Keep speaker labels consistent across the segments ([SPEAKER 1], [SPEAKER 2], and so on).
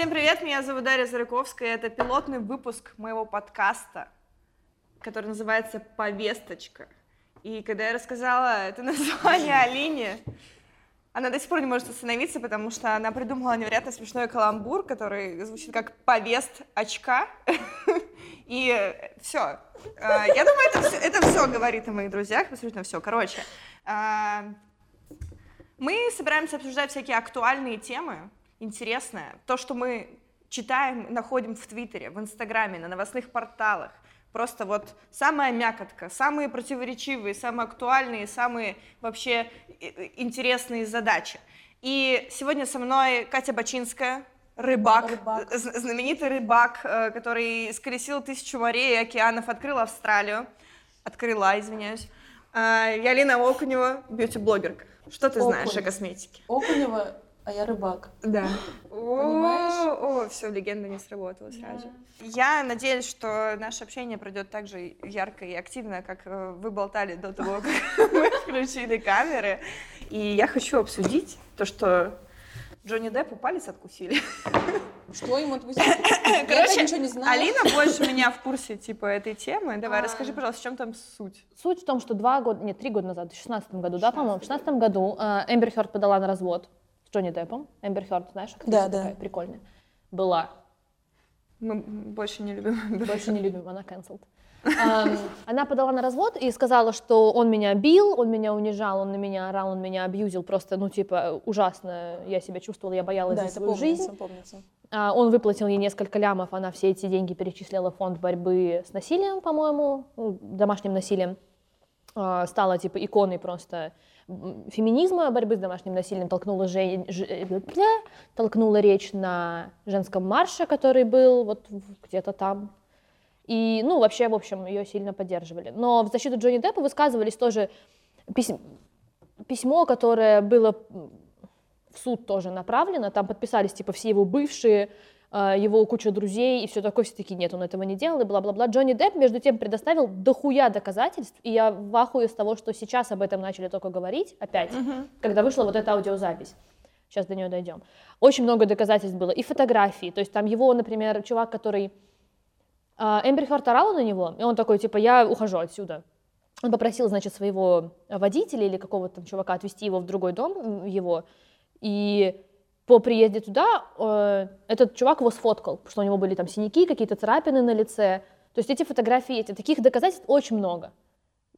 [SPEAKER 1] Всем привет, меня зовут Дарья Зарыковская, это пилотный выпуск моего подкаста, который называется «Повесточка». И когда я рассказала это название Алине, она до сих пор не может остановиться, потому что она придумала невероятно смешной каламбур, который звучит как «повест очка». И все. Я думаю, это все, это все говорит о моих друзьях, абсолютно все. Короче, а, мы собираемся обсуждать всякие актуальные темы, интересное, то, что мы читаем, находим в Твиттере, в Инстаграме, на новостных порталах, просто вот самая мякотка, самые противоречивые, самые актуальные, самые вообще интересные задачи. И сегодня со мной Катя Бачинская, рыбак, рыбак. знаменитый рыбак, э, который сколесил тысячу морей и океанов, открыл Австралию, открыла, извиняюсь. А, я Лина Окунева, бьюти-блогерка. Что ты Окунь. знаешь о косметике?
[SPEAKER 2] Окунева, а я рыбак.
[SPEAKER 1] Да.
[SPEAKER 2] Понимаешь?
[SPEAKER 1] О, все, легенда не сработала сразу. Я надеюсь, что наше общение пройдет так же ярко и активно, как э, вы болтали до того, как мы включили камеры. И я хочу обсудить то, что Джонни Деппу палец откусили.
[SPEAKER 2] Что ему откусили? Короче, я ничего не знаю.
[SPEAKER 1] Алина больше меня в курсе типа этой темы. Давай, а. расскажи, пожалуйста, в чем там суть?
[SPEAKER 3] Суть в том, что два года, нет, три года назад, в 2016 году, да, по-моему, в 2016 году э, Эмбер Хёрд подала на развод с Джонни Деппом. Эмбер Хёрд, знаешь,
[SPEAKER 2] да, да.
[SPEAKER 3] такая прикольная. Была.
[SPEAKER 1] Мы больше не любим.
[SPEAKER 3] Больше не любим, она cancelled. Она подала на развод и сказала, что он меня бил, он меня унижал, он на меня орал, он меня абьюзил. Просто, ну, типа, ужасно я себя чувствовала, я боялась
[SPEAKER 2] да,
[SPEAKER 3] за свою
[SPEAKER 2] помнится,
[SPEAKER 3] жизнь.
[SPEAKER 2] Помнится.
[SPEAKER 3] А, он выплатил ей несколько лямов, она все эти деньги перечислила в фонд борьбы с насилием, по-моему, ну, домашним насилием. А, стала, типа, иконой просто феминизма, борьбы с домашним насилием, толкнула, же, ж, толкнула речь на женском марше, который был вот где-то там и, ну, вообще, в общем, ее сильно поддерживали. Но в защиту Джонни Деппа высказывались тоже письмо, письмо, которое было в суд тоже направлено, там подписались, типа, все его бывшие, его куча друзей и все такое, все таки нет, он этого не делал и бла-бла-бла. Джонни Депп, между тем, предоставил дохуя доказательств, и я в ахуе с того, что сейчас об этом начали только говорить опять, uh-huh. когда вышла вот эта аудиозапись. Сейчас до нее дойдем. Очень много доказательств было, и фотографий, то есть там его, например, чувак, который а, Эмбер Хёрд орала на него, и он такой, типа, я ухожу отсюда. Он попросил, значит, своего водителя или какого-то там чувака отвезти его в другой дом его, и по приезде туда э, этот чувак его сфоткал, потому что у него были там синяки, какие-то царапины на лице. То есть эти фотографии, эти, таких доказательств очень много.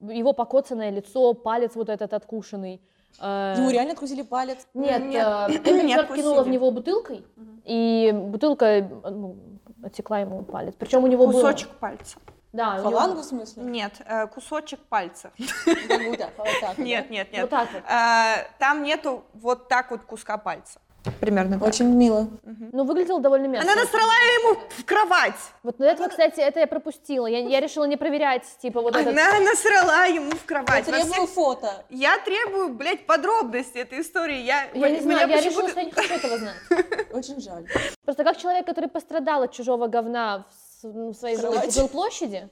[SPEAKER 3] Его покоцанное лицо, палец вот этот откушенный.
[SPEAKER 2] Э, Ему реально откусили палец?
[SPEAKER 3] Нет, нет, э, Эмбер кинула в него бутылкой, угу. и бутылка ну, отсекла ему палец. Причем у него
[SPEAKER 1] Кусочек
[SPEAKER 3] было...
[SPEAKER 1] пальца.
[SPEAKER 3] Да,
[SPEAKER 2] Фалангу него... в смысле?
[SPEAKER 1] Нет, э, кусочек пальца.
[SPEAKER 2] Нет,
[SPEAKER 1] нет, нет. Вот так вот. Э, там нету вот так вот куска пальца. Примерно
[SPEAKER 2] так. Очень мило.
[SPEAKER 3] Угу. Ну, выглядело довольно мерзко.
[SPEAKER 1] Она насрала ему в кровать.
[SPEAKER 3] Вот ну, этого, кстати, это я пропустила. Я, я решила не проверять, типа, вот
[SPEAKER 1] Она
[SPEAKER 3] этот...
[SPEAKER 1] насрала ему в кровать.
[SPEAKER 2] Я требую всех... фото.
[SPEAKER 1] Я требую, блядь, подробности этой истории. Я,
[SPEAKER 3] я не знаю, я решила, что я не хочу этого знать.
[SPEAKER 2] Очень жаль.
[SPEAKER 3] Просто как человек, который пострадал от чужого говна в своей жилплощади,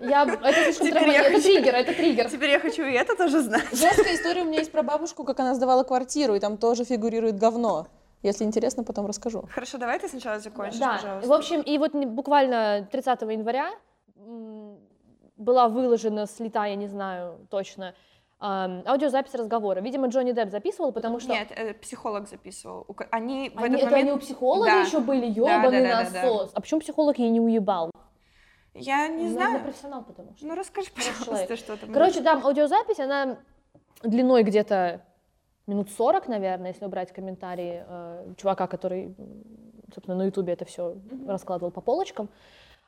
[SPEAKER 3] я, это слишком Теперь травма... это хочу... триггер, это триггер.
[SPEAKER 1] Теперь я хочу и это тоже знать.
[SPEAKER 2] Жесткая история у меня есть про бабушку, как она сдавала квартиру, и там тоже фигурирует говно. Если интересно, потом расскажу.
[SPEAKER 1] Хорошо, давай ты сначала закончишь,
[SPEAKER 3] да.
[SPEAKER 1] пожалуйста.
[SPEAKER 3] В общем, и вот буквально 30 января была выложена с лета, я не знаю точно, аудиозапись разговора. Видимо, Джонни Депп записывал, потому что...
[SPEAKER 1] Нет, это психолог записывал. Они в
[SPEAKER 3] они,
[SPEAKER 1] этот
[SPEAKER 3] это
[SPEAKER 1] момент...
[SPEAKER 3] они у психолога да. еще были, ебаный да, да, да, насос. Да, да. А почему психолог ей не уебал?
[SPEAKER 1] Я не ну, знаю.
[SPEAKER 3] Она профессионал, потому что.
[SPEAKER 1] Ну, расскажи, пожалуйста, что там.
[SPEAKER 3] Короче, да, аудиозапись, она длиной где-то минут 40, наверное, если убрать комментарии э, чувака, который, собственно, на ютубе это все mm-hmm. раскладывал по полочкам,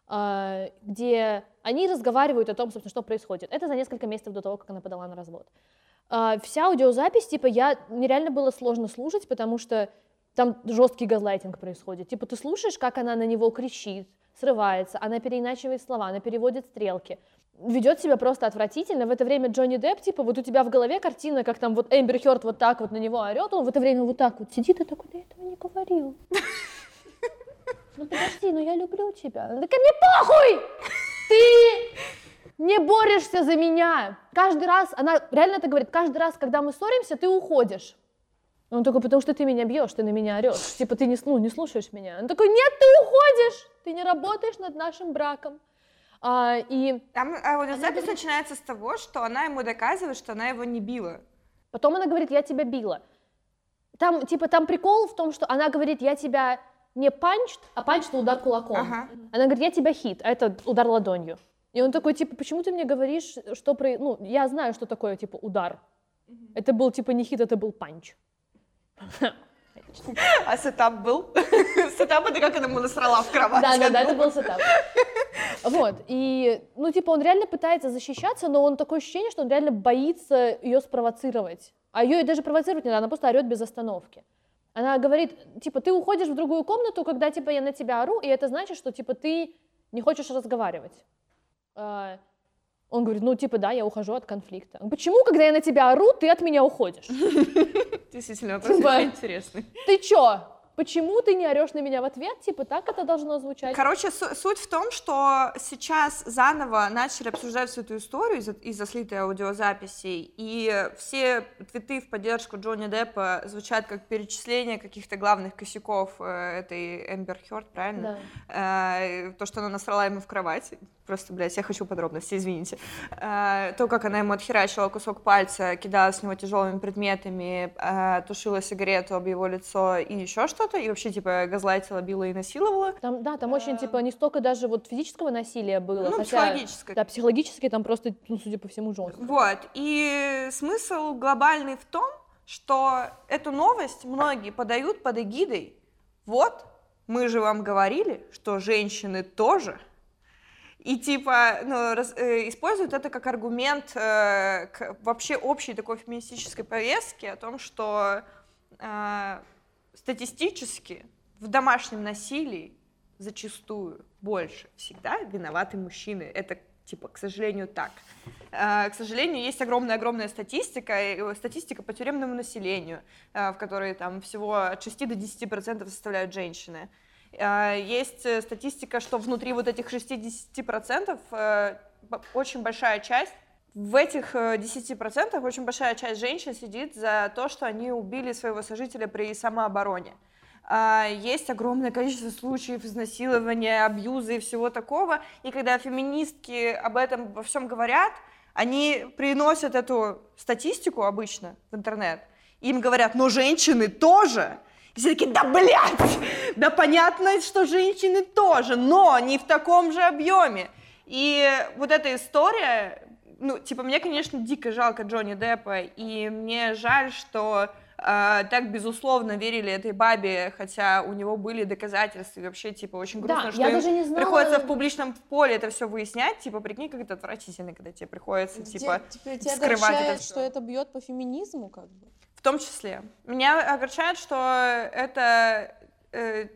[SPEAKER 3] э, где они разговаривают о том, собственно, что происходит. Это за несколько месяцев до того, как она подала на развод. Э, вся аудиозапись, типа, я нереально было сложно слушать, потому что там жесткий газлайтинг происходит. Типа, ты слушаешь, как она на него кричит, срывается, она переиначивает слова, она переводит стрелки, ведет себя просто отвратительно. В это время Джонни Депп, типа, вот у тебя в голове картина, как там вот Эмбер Хёрд вот так вот на него орет, он в это время вот так вот сидит и такой, да этого не говорил. Ну подожди, ну я люблю тебя. Да ко мне похуй! Ты не борешься за меня. Каждый раз, она реально это говорит, каждый раз, когда мы ссоримся, ты уходишь. Он такой, потому что ты меня бьешь, ты на меня орешь. Типа, ты не, ну, не слушаешь меня. Он такой, нет, ты уходишь, ты не работаешь над нашим браком. А, и
[SPEAKER 1] Там аудиозапись начинается с того, что она ему доказывает, что она его не била.
[SPEAKER 3] потом она говорит, я тебя била. Там, типа, там прикол в том, что она говорит, я тебя не punched, а punch это удар кулаком.
[SPEAKER 1] Ага.
[SPEAKER 3] Она говорит, я тебя хит, а это удар ладонью. И он такой, типа, почему ты мне говоришь, что про... Ну, я знаю, что такое, типа, удар. Это был, типа, не хит, это был punch.
[SPEAKER 1] А setup был? Setup это как она ему насрала в кровать.
[SPEAKER 3] Да, да, да, это был setup. Вот, и, ну, типа, он реально пытается защищаться, но он такое ощущение, что он реально боится ее спровоцировать. А ее и даже провоцировать не надо, она просто орет без остановки. Она говорит, типа, ты уходишь в другую комнату, когда, типа, я на тебя ору, и это значит, что, типа, ты не хочешь разговаривать. А, Он говорит, ну, типа, да, я ухожу от конфликта. Почему, когда я на тебя ору, ты от меня уходишь?
[SPEAKER 1] Действительно, вопрос
[SPEAKER 3] Типа-
[SPEAKER 1] очень интересный.
[SPEAKER 3] Ты чё? Почему ты не орешь на меня в ответ? Типа, так это должно звучать?
[SPEAKER 1] Короче, су- суть в том, что сейчас заново начали обсуждать всю эту историю из-за, из-за слитой аудиозаписей, и все твиты в поддержку Джонни Деппа звучат как перечисление каких-то главных косяков э, этой Эмбер Хёрд, правильно? Э, то, что она насрала ему в кровать. Просто, блядь, я хочу подробности, извините. Э, то, как она ему отхерачила кусок пальца, кидала с него тяжелыми предметами, э, тушила сигарету об его лицо и еще что-то, и вообще, типа, газлайтила, била и насиловала.
[SPEAKER 3] Там, да, там очень, типа, не столько даже вот физического насилия было,
[SPEAKER 1] Ну,
[SPEAKER 3] хотя...
[SPEAKER 1] психологическое.
[SPEAKER 3] Да, психологически там просто, ну, судя по всему, жестко.
[SPEAKER 1] Вот. И смысл глобальный в том, что эту новость многие подают под эгидой. Вот, мы же вам говорили, что женщины тоже. И типа ну, раз- э, используют это как аргумент э, к вообще общей такой феминистической повестке о том, что э, статистически в домашнем насилии зачастую больше всегда виноваты мужчины. Это типа, к сожалению, так. Э, К сожалению, есть огромная-огромная статистика, э, статистика по тюремному населению, э, в которой там всего от 6 до 10 процентов составляют женщины. Э, Есть э, статистика, что внутри вот этих 60 процентов э, б- очень большая часть в этих э, 10% очень большая часть женщин сидит за то, что они убили своего сожителя при самообороне. Есть огромное количество случаев изнасилования, абьюза и всего такого. И когда феминистки об этом во всем говорят, они приносят эту статистику обычно в интернет. Им говорят, но женщины тоже. И все такие, да блядь, да понятно, что женщины тоже, но не в таком же объеме. И вот эта история, ну, типа, мне, конечно, дико жалко Джонни Деппа, и мне жаль, что э, так безусловно верили этой бабе, хотя у него были доказательства, и вообще, типа, очень грустно,
[SPEAKER 3] Да,
[SPEAKER 1] что
[SPEAKER 3] я
[SPEAKER 1] им
[SPEAKER 3] даже не знала-
[SPEAKER 1] приходится в публичном поле это все выяснять, типа, прикинь, как это отвратительно, когда тебе приходится, типа,
[SPEAKER 2] Тебя- тебя
[SPEAKER 1] скрывать это всё.
[SPEAKER 2] что это бьет по феминизму, как бы.
[SPEAKER 1] В том числе. Меня огорчает, что это э,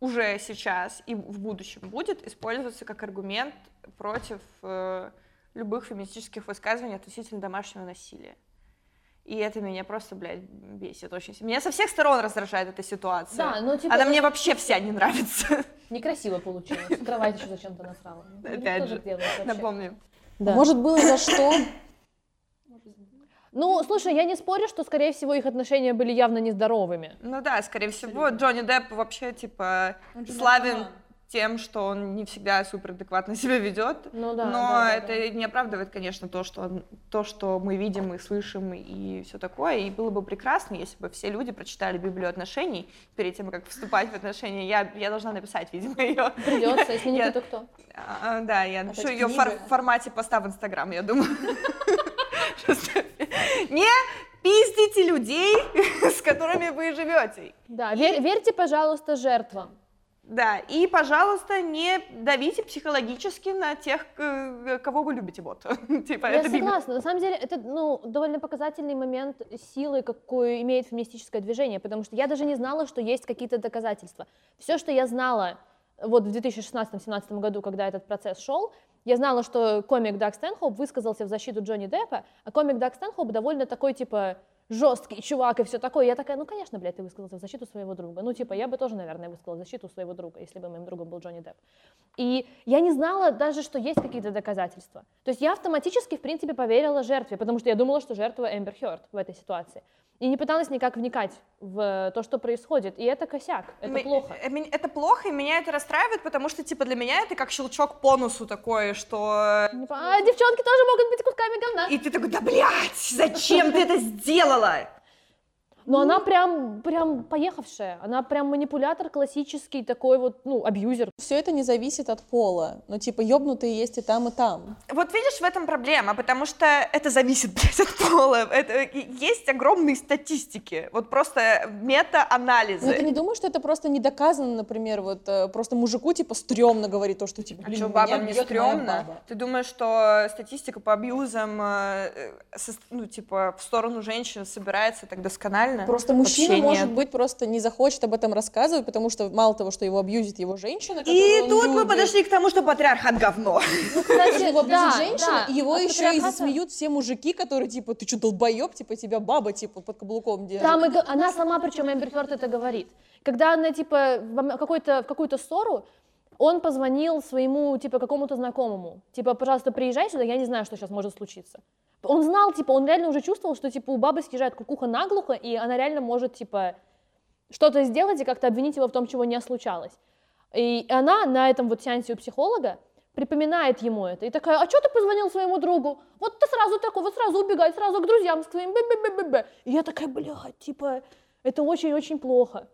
[SPEAKER 1] уже сейчас и в будущем будет использоваться как аргумент против э, любых феминистических высказываний относительно домашнего насилия. И это меня просто, блядь, бесит очень сильно. Меня со всех сторон раздражает эта ситуация.
[SPEAKER 3] Да, ну, типа,
[SPEAKER 1] Она
[SPEAKER 3] вот
[SPEAKER 1] мне вообще вся не нравится.
[SPEAKER 3] некрасиво получилось. В кровать еще зачем-то насрала. Ну,
[SPEAKER 1] Опять же, напомню.
[SPEAKER 3] Да.
[SPEAKER 2] Может, было за что?
[SPEAKER 3] Ну, слушай, я не спорю, что, скорее всего, их отношения были явно нездоровыми.
[SPEAKER 1] Ну да, скорее всего, Джонни Депп вообще, типа, славен тем, что он не всегда супер адекватно себя ведет.
[SPEAKER 3] Ну да,
[SPEAKER 1] Но
[SPEAKER 3] да,
[SPEAKER 1] это
[SPEAKER 3] да.
[SPEAKER 1] не оправдывает, конечно, то что, он- то, что мы видим и слышим, и все такое. И было бы прекрасно, если бы все люди прочитали Библию отношений перед тем, как вступать в отношения. Я, я должна написать, видимо, ее.
[SPEAKER 3] Придется, если не
[SPEAKER 1] Я-
[SPEAKER 3] ты, то кто?
[SPEAKER 1] А, да, я напишу
[SPEAKER 2] Опять
[SPEAKER 1] ее в фор- формате поста в Инстаграм, я думаю. Не пиздите людей, с которыми вы живете.
[SPEAKER 3] Да, вер- верьте, пожалуйста, жертвам.
[SPEAKER 1] Да, и, пожалуйста, не давите психологически на тех, к- кого вы любите, вот. Типа,
[SPEAKER 3] Я
[SPEAKER 1] это
[SPEAKER 3] согласна. На самом деле, это ну, довольно показательный момент силы, какую имеет феминистическое движение, потому что я даже не знала, что есть какие-то доказательства. Все, что я знала вот в 2016-2017 году, когда этот процесс шел, я знала, что комик Даг Стэнхоуп высказался в защиту Джонни Деппа, а комик Даг Стэнхоуп довольно такой, типа, жесткий чувак и все такое. Я такая, ну, конечно, блядь, ты высказался в защиту своего друга. Ну, типа, я бы тоже, наверное, высказала в защиту своего друга, если бы моим другом был Джонни Депп. И я не знала даже, что есть какие-то доказательства. То есть я автоматически, в принципе, поверила жертве, потому что я думала, что жертва Эмбер Хёрд в этой ситуации. И не пыталась никак вникать в то, что происходит. И это косяк, это
[SPEAKER 1] М-
[SPEAKER 3] плохо.
[SPEAKER 1] э, Это плохо, и меня это расстраивает, потому что, типа, для меня это как щелчок по носу такое, что...
[SPEAKER 3] А девчонки тоже могут быть кусками говна.
[SPEAKER 1] И ты такой, да, блядь, зачем ты это сделала? lie.
[SPEAKER 3] Но она прям, прям поехавшая. Она прям манипулятор классический, такой вот, ну, абьюзер.
[SPEAKER 2] Все это не зависит от пола. Ну, типа, ёбнутые есть и там, и там.
[SPEAKER 1] Вот видишь, в этом проблема, потому что это зависит, блядь, от пола. Это, и- есть огромные статистики, вот просто мета-анализы.
[SPEAKER 2] Но ты не думаешь, что это просто не доказано, например, вот э, просто мужику, типа, стрёмно говорить то, что, типа,
[SPEAKER 1] А
[SPEAKER 2] блин,
[SPEAKER 1] что,
[SPEAKER 2] меня
[SPEAKER 1] бабам не стрёмно?
[SPEAKER 2] баба.
[SPEAKER 1] Ты думаешь, что статистика по абьюзам, э, э, ну, типа, в сторону женщин собирается так досконально?
[SPEAKER 2] Просто мужчина,
[SPEAKER 1] Вообще
[SPEAKER 2] может
[SPEAKER 1] нет.
[SPEAKER 2] быть, просто не захочет об этом рассказывать, потому что мало того, что его абьюзит его женщина,
[SPEAKER 1] И тут мы
[SPEAKER 2] любит,
[SPEAKER 1] подошли к тому, что патриархат говно.
[SPEAKER 3] Ну, кстати,
[SPEAKER 2] его абьюзит женщина, и его еще и засмеют все мужики, которые, типа, ты что, долбоеб, типа, тебя баба, типа, под каблуком держит.
[SPEAKER 3] Там она сама, причем Эмбер это говорит. Когда она, типа, в м- какой-то, в какую-то ссору, он позвонил своему, типа, какому-то знакомому. Типа, пожалуйста, приезжай сюда, я не знаю, что сейчас может случиться. Он знал, типа, он реально уже чувствовал, что, типа, у бабы съезжает кукуха наглухо, и она реально может, типа, что-то сделать и как-то обвинить его в том, чего не случалось. И она на этом вот сеансе у психолога припоминает ему это. И такая, а что ты позвонил своему другу? Вот ты сразу такой, вот сразу убегай, сразу к друзьям к своим, бе-бе-бе-бе. И я такая, блядь, типа, это очень-очень плохо.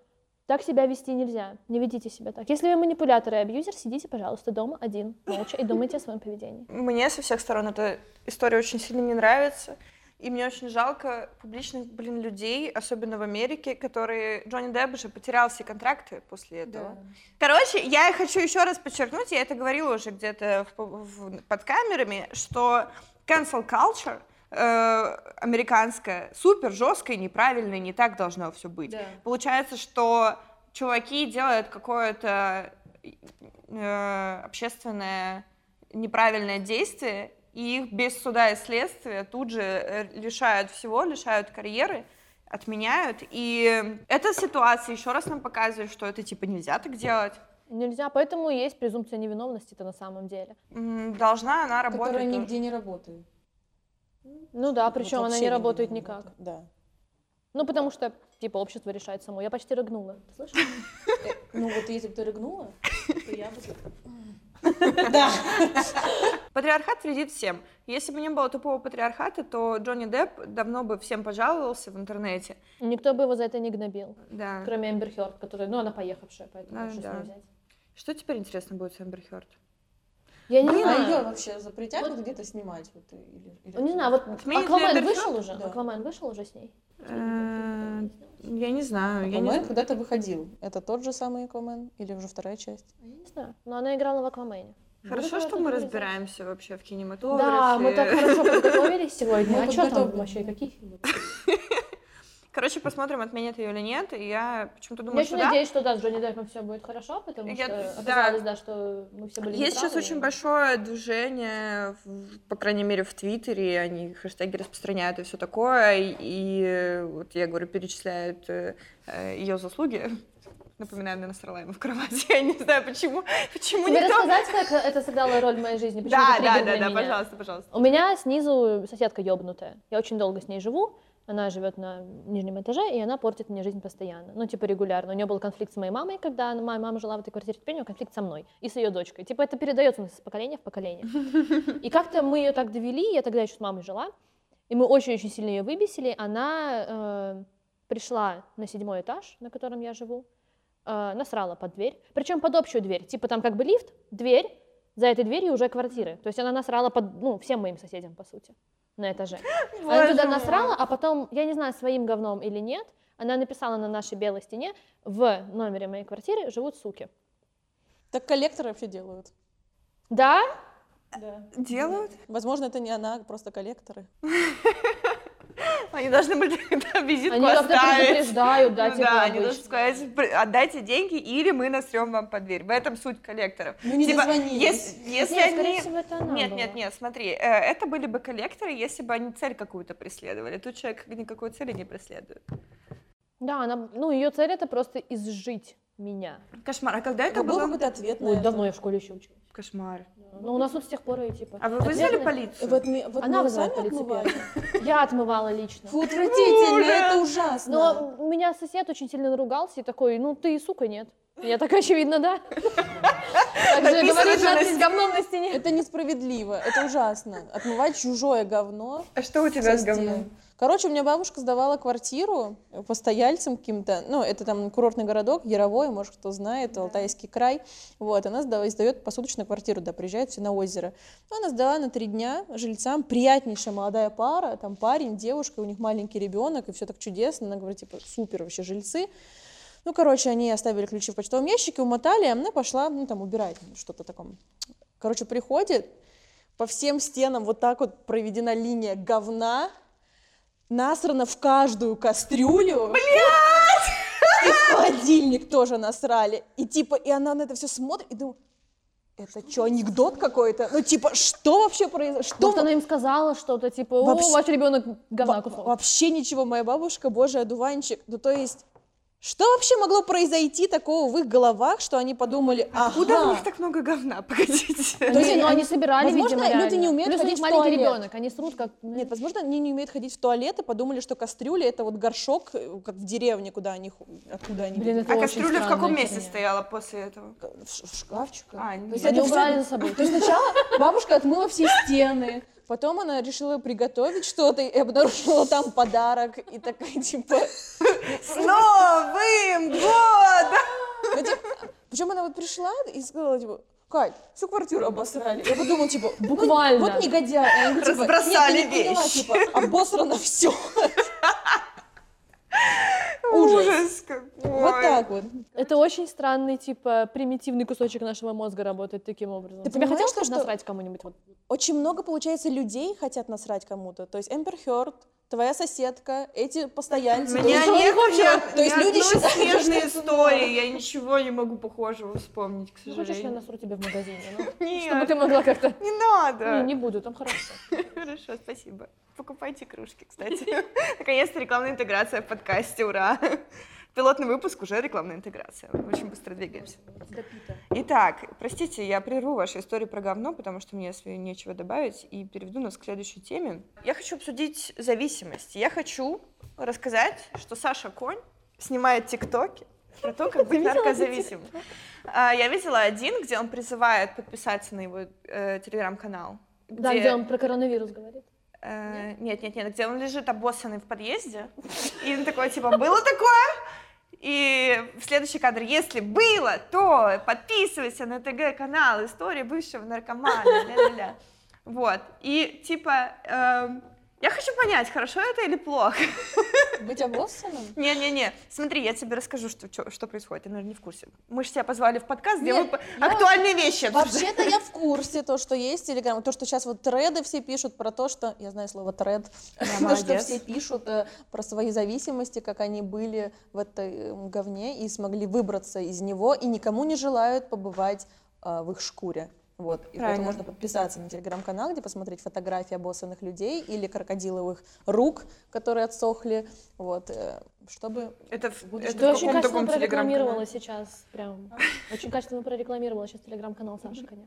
[SPEAKER 3] Так себя вести нельзя. Не ведите себя так. Если вы манипулятор и абьюзер, сидите, пожалуйста, дома один, молча, и думайте о своем поведении.
[SPEAKER 1] Мне со всех сторон эта история очень сильно не нравится. И мне очень жалко публичных, блин, людей, особенно в Америке, которые... Джонни Депп же потерял все контракты после этого. Короче, я хочу еще раз подчеркнуть, я это говорила уже где-то в- в- под камерами, что cancel culture э, американская супер жесткая, неправильная, не так должно все быть.
[SPEAKER 2] Да.
[SPEAKER 1] Получается, что чуваки делают какое-то э, общественное неправильное действие, и их без суда и следствия тут же э, лишают всего, лишают карьеры, отменяют. И эта ситуация еще раз нам показывает, что это типа нельзя так делать.
[SPEAKER 3] Нельзя, поэтому есть презумпция невиновности-то на самом деле.
[SPEAKER 1] Должна она работать.
[SPEAKER 2] Которая нигде не работает.
[SPEAKER 3] Ну да,
[SPEAKER 2] Вот
[SPEAKER 3] причем она
[SPEAKER 2] вообще
[SPEAKER 3] не работает
[SPEAKER 2] не
[SPEAKER 3] никак.
[SPEAKER 2] Да.
[SPEAKER 3] Ну, потому что, типа, общество решает само. Я почти рыгнула. Ты слышишь?
[SPEAKER 2] Э, Ну вот если бы ты рыгнула, то я бы... Да.
[SPEAKER 1] Патриархат вредит всем. Если бы не было тупого патриархата, то Джонни Депп давно бы всем пожаловался в интернете.
[SPEAKER 3] Никто бы его за это не гнобил.
[SPEAKER 1] Да.
[SPEAKER 3] Кроме Эмбер Хёрд, которая, ну, она поехавшая, поэтому
[SPEAKER 1] А,
[SPEAKER 3] что с
[SPEAKER 1] да.
[SPEAKER 3] ней взять?
[SPEAKER 1] Что теперь интересно будет с Эмбер Хёрд?
[SPEAKER 3] Я не
[SPEAKER 2] А
[SPEAKER 3] знаю.
[SPEAKER 2] ее вообще запретят вот где-то снимать? Вот, или, или
[SPEAKER 3] Не знаю, вот Аквамен вышел уже?
[SPEAKER 2] Да.
[SPEAKER 3] Аквамен вышел уже с ней?
[SPEAKER 1] Э, Я не знаю.
[SPEAKER 2] Аквамен когда-то выходил. Это тот же самый Аквамен? Или уже вторая часть?
[SPEAKER 3] Я не знаю. Но она играла в Аквамене.
[SPEAKER 1] Хорошо, что мы разбираемся вообще в кинематографе.
[SPEAKER 3] Да, мы так хорошо подготовились сегодня. А что там вообще? Какие фильмы?
[SPEAKER 1] Короче, посмотрим, отменят ее или нет. И я почему-то
[SPEAKER 3] Я
[SPEAKER 1] думаю,
[SPEAKER 3] очень
[SPEAKER 1] что да.
[SPEAKER 3] надеюсь, что да, с Джонни Деппом все будет хорошо, потому
[SPEAKER 1] Я-
[SPEAKER 3] что
[SPEAKER 1] да.
[SPEAKER 3] оказалось, да, что мы все были
[SPEAKER 1] Есть сейчас очень большое движение, в- по крайней мере, в Твиттере, они хэштеги распространяют и все такое, и, и, э, вот я говорю, перечисляют ее заслуги. Напоминаю мне Насралаема в кровати, я не знаю, почему, почему
[SPEAKER 3] Тебе
[SPEAKER 1] никто...
[SPEAKER 3] рассказать, как это сыграло роль в моей жизни? Почему
[SPEAKER 1] Да, да, да, да,
[SPEAKER 3] меня?
[SPEAKER 1] пожалуйста, пожалуйста.
[SPEAKER 3] У меня снизу соседка ёбнутая. Я очень долго с ней живу. Она живет на нижнем этаже, и она портит мне жизнь постоянно. Ну, типа, регулярно. У нее был конфликт с моей мамой, когда она- моя мама жила в этой квартире, теперь у нее конфликт со мной и с ее дочкой. Типа, это передается у нас из поколения в поколение. И как-то мы ее так довели, я тогда еще с мамой жила, и мы очень-очень сильно ее выбесили. Она э, пришла на седьмой этаж, на котором я живу, э, насрала под дверь, причем под общую дверь. Типа, там как бы лифт, дверь, за этой дверью уже квартиры. То есть она насрала под, ну, всем моим соседям, по сути, на этаже. Она туда насрала, а потом, я не знаю, своим говном или нет, она написала на нашей белой стене, в номере моей квартиры живут суки.
[SPEAKER 2] Так коллекторы вообще делают.
[SPEAKER 3] Да?
[SPEAKER 2] Да.
[SPEAKER 1] Делают?
[SPEAKER 2] Возможно, это не она, а просто коллекторы.
[SPEAKER 1] Они должны были тогда визитку
[SPEAKER 3] Они
[SPEAKER 1] оставить.
[SPEAKER 3] предупреждают, да,
[SPEAKER 1] Ну
[SPEAKER 3] типа
[SPEAKER 1] да, они должны сказать, «При- отдайте деньги, или мы насрем вам под дверь. В этом суть коллекторов.
[SPEAKER 2] Ну, не
[SPEAKER 1] Типа,
[SPEAKER 2] дозвонились.
[SPEAKER 1] ес- если
[SPEAKER 3] Нет,
[SPEAKER 1] они...
[SPEAKER 3] всего, это она
[SPEAKER 1] Нет,
[SPEAKER 3] была.
[SPEAKER 1] нет, нет, смотри, э, это были бы коллекторы, если бы они цель какую-то преследовали. Тут человек никакой цели не преследует.
[SPEAKER 3] Да, она, ну, ее цель это просто изжить меня.
[SPEAKER 1] Кошмар. А когда это
[SPEAKER 2] Это был
[SPEAKER 1] было?
[SPEAKER 2] какой-то ответ на
[SPEAKER 3] Ой,
[SPEAKER 2] это.
[SPEAKER 3] давно я в школе еще училась.
[SPEAKER 1] Кошмар.
[SPEAKER 3] Ну, у нас вот с тех пор и типа.
[SPEAKER 1] А вы вызвали полицию?
[SPEAKER 2] Вот мы, вот
[SPEAKER 3] Она
[SPEAKER 2] мы
[SPEAKER 3] вызывает
[SPEAKER 2] сами
[SPEAKER 3] полицию
[SPEAKER 2] отмывали.
[SPEAKER 3] Я отмывала лично.
[SPEAKER 2] Фу, отвратительно, это ужасно.
[SPEAKER 3] Но у меня сосед очень сильно наругался и такой, ну ты, сука, нет. Я такая, очевидно, да. Так же говорит надпись говном на стене.
[SPEAKER 2] Это несправедливо, это ужасно. Отмывать чужое говно.
[SPEAKER 1] А что у тебя с говном?
[SPEAKER 2] Короче, у меня бабушка сдавала квартиру постояльцам каким-то, ну, это там курортный городок, Яровой, может, кто знает, Алтайский край. Вот, она сдава- сдает посуточную квартиру, да, приезжают все на озеро. Ну, она сдала на три дня жильцам, приятнейшая молодая пара, там парень, девушка, у них маленький ребенок, и все так чудесно. Она говорит, типа, супер вообще жильцы. Ну, короче, они оставили ключи в почтовом ящике, умотали, и она пошла, ну, там, убирать что-то таком. Короче, приходит, по всем стенам вот так вот проведена линия говна, насрано в каждую кастрюлю. И в холодильник тоже насрали. И типа, и она на это все смотрит и думает, это что, анекдот какой-то? Ну, типа, что вообще произошло? Что
[SPEAKER 3] Может, она им сказала что-то, типа, о,
[SPEAKER 2] Вообще-
[SPEAKER 3] ваш ребенок говна
[SPEAKER 2] Во-
[SPEAKER 3] кусок.
[SPEAKER 2] Вообще ничего, моя бабушка, божий одуванчик. Ну, то есть, что вообще могло произойти такого в их головах, что они подумали, ага,
[SPEAKER 1] Куда у них так много говна? Погодите.
[SPEAKER 3] Они,
[SPEAKER 2] есть
[SPEAKER 3] ну,
[SPEAKER 2] они-
[SPEAKER 3] собирали,
[SPEAKER 2] возможно,
[SPEAKER 3] видимо,
[SPEAKER 2] люди не умеют
[SPEAKER 3] Плюс у них
[SPEAKER 2] ходить в
[SPEAKER 3] маленький ребенок, они срут как... ну,
[SPEAKER 2] Нет, возможно, они не умеют ходить в туалет и подумали, что кастрюля это вот горшок, э, как в деревне, куда они, откуда они
[SPEAKER 3] Блин, это
[SPEAKER 1] А кастрюля в каком месте стояла после этого?
[SPEAKER 2] в, в шкафчиках.
[SPEAKER 1] А,
[SPEAKER 2] То
[SPEAKER 1] не
[SPEAKER 2] есть
[SPEAKER 3] Они убрали за собой.
[SPEAKER 2] То есть сначала бабушка отмыла все стены, потом она решила приготовить что-то и обнаружила там подарок и такая типа,
[SPEAKER 1] С Новым годом!
[SPEAKER 2] причем она вот пришла и сказала типа. Кать, всю квартиру обосрали. Я подумала, типа, ну,
[SPEAKER 3] Буквально.
[SPEAKER 2] Вот негодяй. Типа,
[SPEAKER 1] Разбросали
[SPEAKER 2] «Нет, ты не поняла,
[SPEAKER 1] вещи».
[SPEAKER 2] типа, обосрано все. Ужас.
[SPEAKER 1] Ужас какой.
[SPEAKER 2] Вот так вот.
[SPEAKER 3] Это очень странный, типа, примитивный кусочек нашего мозга работает таким образом.
[SPEAKER 2] Ты
[SPEAKER 3] Тебе хотелось
[SPEAKER 2] что-
[SPEAKER 3] что насрать кому-нибудь?
[SPEAKER 2] Очень много, получается, людей хотят насрать кому-то. То есть Эмбер Хёрд, твоя соседка, эти постояльцы.
[SPEAKER 1] У
[SPEAKER 2] То
[SPEAKER 1] меня нет вообще
[SPEAKER 2] То есть люди считают, что
[SPEAKER 1] истории. Я ничего не могу похожего вспомнить, к
[SPEAKER 3] Ну, хочешь, я
[SPEAKER 1] сожалению.
[SPEAKER 3] насру тебе в магазине? ну?
[SPEAKER 1] Нет.
[SPEAKER 3] Чтобы ты могла как-то...
[SPEAKER 1] Не надо.
[SPEAKER 3] Не, не буду, там хорошо.
[SPEAKER 1] Хорошо, спасибо. Покупайте кружки, кстати. Наконец-то рекламная интеграция в подкасте, ура! Пилотный выпуск уже рекламная интеграция. Очень быстро двигаемся. Итак, простите, я прерву вашу историю про говно, потому что мне нечего добавить, и переведу нас к следующей теме. Я хочу обсудить зависимость. Я хочу рассказать, что Саша Конь снимает тиктоки про то, как быть наркозависимым. А, Я видела один, где он призывает подписаться на его э, телеграм-канал.
[SPEAKER 3] Да, где он про коронавирус говорит.
[SPEAKER 1] Э, Нет, нет, нет, где он лежит обоссанный в подъезде. И он такой, типа, было такое? И в следующий кадр, если было, то подписывайся на ТГ-канал «История бывшего наркомана». ля-ля-ля. Вот. И, типа, эм, я хочу понять, хорошо это или плохо.
[SPEAKER 2] Быть обоссанным?
[SPEAKER 1] Не-не-не, смотри, я тебе расскажу, что, чё- что происходит, ты, наверное, не в курсе. Мы же тебя позвали в подкаст, где
[SPEAKER 2] Нет,
[SPEAKER 1] мы
[SPEAKER 2] я-
[SPEAKER 1] актуальные вещи.
[SPEAKER 2] Вообще-то я в курсе то, что есть Телеграм, то, что сейчас вот треды все пишут про то, что, я знаю слово тред, то, что все пишут э, про свои зависимости, как они были в этой м, говне и смогли выбраться из него, и никому не желают побывать э, в их шкуре. Вот, и поэтому можно подписаться на телеграм-канал, где посмотреть фотографии обоссанных людей или крокодиловых рук, которые отсохли, вот, э, чтобы...
[SPEAKER 1] Это, в- это
[SPEAKER 3] Ты
[SPEAKER 1] в
[SPEAKER 3] очень качественно прорекламировала сейчас, прям, очень качественно прорекламировала сейчас телеграм-канал Саши Коня.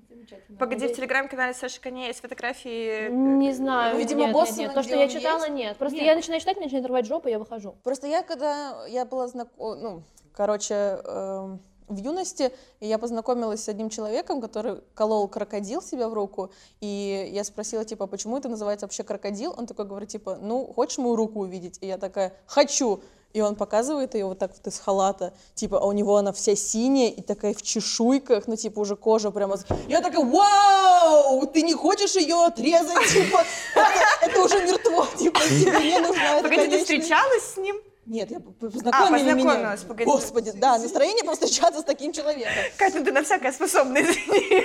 [SPEAKER 1] Погоди, в телеграм-канале Саши Коня есть фотографии
[SPEAKER 3] Не знаю,
[SPEAKER 2] Ну, видимо,
[SPEAKER 3] нет,
[SPEAKER 2] боссы,
[SPEAKER 3] нет, нет. То, что я читала,
[SPEAKER 2] есть?
[SPEAKER 3] нет. Просто
[SPEAKER 2] Нет.
[SPEAKER 3] я начинаю читать, мне начинает рвать жопу, я выхожу.
[SPEAKER 2] Просто я, когда я была знакома, ну, короче, эм, в юности я познакомилась с одним человеком, который колол крокодил себе в руку, и я спросила, типа, почему это называется вообще крокодил? Он такой говорит, типа, ну, хочешь мою руку увидеть? И я такая, хочу! И он показывает ее вот так вот из халата, типа, а у него она вся синяя и такая в чешуйках, ну, типа, уже кожа прямо... Я такая, вау, ты не хочешь ее отрезать, типа, это, это уже мертво, типа, тебе не нужна эта
[SPEAKER 1] Погоди, ты
[SPEAKER 2] конечность».
[SPEAKER 1] встречалась с ним?
[SPEAKER 2] Нет, я п- п- познакомили меня.
[SPEAKER 1] познакомилась, погоди.
[SPEAKER 2] Господи, да, настроение повстречаться с таким человеком.
[SPEAKER 1] Катя, ну ты на всякое способна, извини.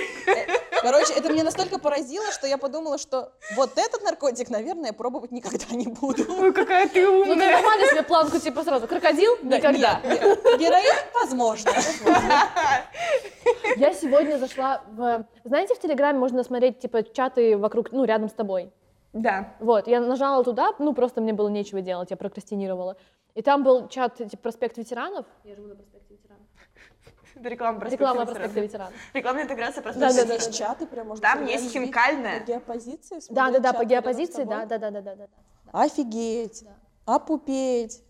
[SPEAKER 2] Короче, это меня настолько поразило, что я подумала, что вот этот наркотик, наверное, пробовать никогда не буду.
[SPEAKER 1] Ой, какая ты
[SPEAKER 3] Ну, ты
[SPEAKER 1] умная.
[SPEAKER 3] нормально себе планку, типа, сразу, крокодил? Никогда.
[SPEAKER 2] Нет, нет. Героин, возможно.
[SPEAKER 3] Я сегодня зашла в... Знаете, в Телеграме можно смотреть, типа, чаты вокруг, ну, рядом с тобой.
[SPEAKER 1] Да.
[SPEAKER 3] Вот, я нажала туда, ну, просто мне было нечего делать, я прокрастинировала. И там был чат, типа, проспект ветеранов. Я живу на проспекте ветеранов.
[SPEAKER 1] Реклама проспекта
[SPEAKER 3] Реклама
[SPEAKER 1] ветеранов.
[SPEAKER 3] проспекта ветеранов.
[SPEAKER 1] Рекламная интеграция
[SPEAKER 3] Да,
[SPEAKER 1] проспекта
[SPEAKER 3] да, да,
[SPEAKER 2] Есть
[SPEAKER 3] да.
[SPEAKER 2] чаты прям можно
[SPEAKER 1] Там есть хинкальная.
[SPEAKER 2] По геопозиции.
[SPEAKER 3] Да, да, да, по геопозиции, да, да, да, да, да, да.
[SPEAKER 2] Офигеть. Опупеть.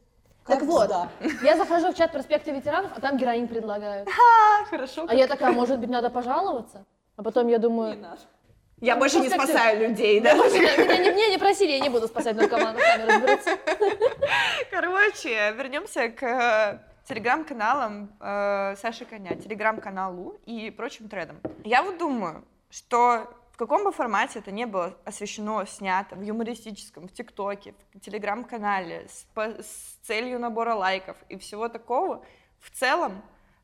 [SPEAKER 3] Так
[SPEAKER 2] Как
[SPEAKER 3] вот,
[SPEAKER 2] да.
[SPEAKER 3] я захожу в чат проспекта ветеранов, а там героин предлагают.
[SPEAKER 1] А, хорошо.
[SPEAKER 3] А я такая, может быть, надо пожаловаться? А потом я думаю,
[SPEAKER 1] Я больше не спасаю людей, да?
[SPEAKER 3] меня, меня не, просили, я не буду спасать наркоманов, сами разберутся.
[SPEAKER 1] Короче, вернемся к э, телеграм-каналам э, Саши Коня, телеграм-каналу и прочим тредам. Я вот думаю, что в каком бы формате это не было освещено, снято, в юмористическом, в ТикТоке, в телеграм-канале, с, по- с целью набора лайков и всего такого, в целом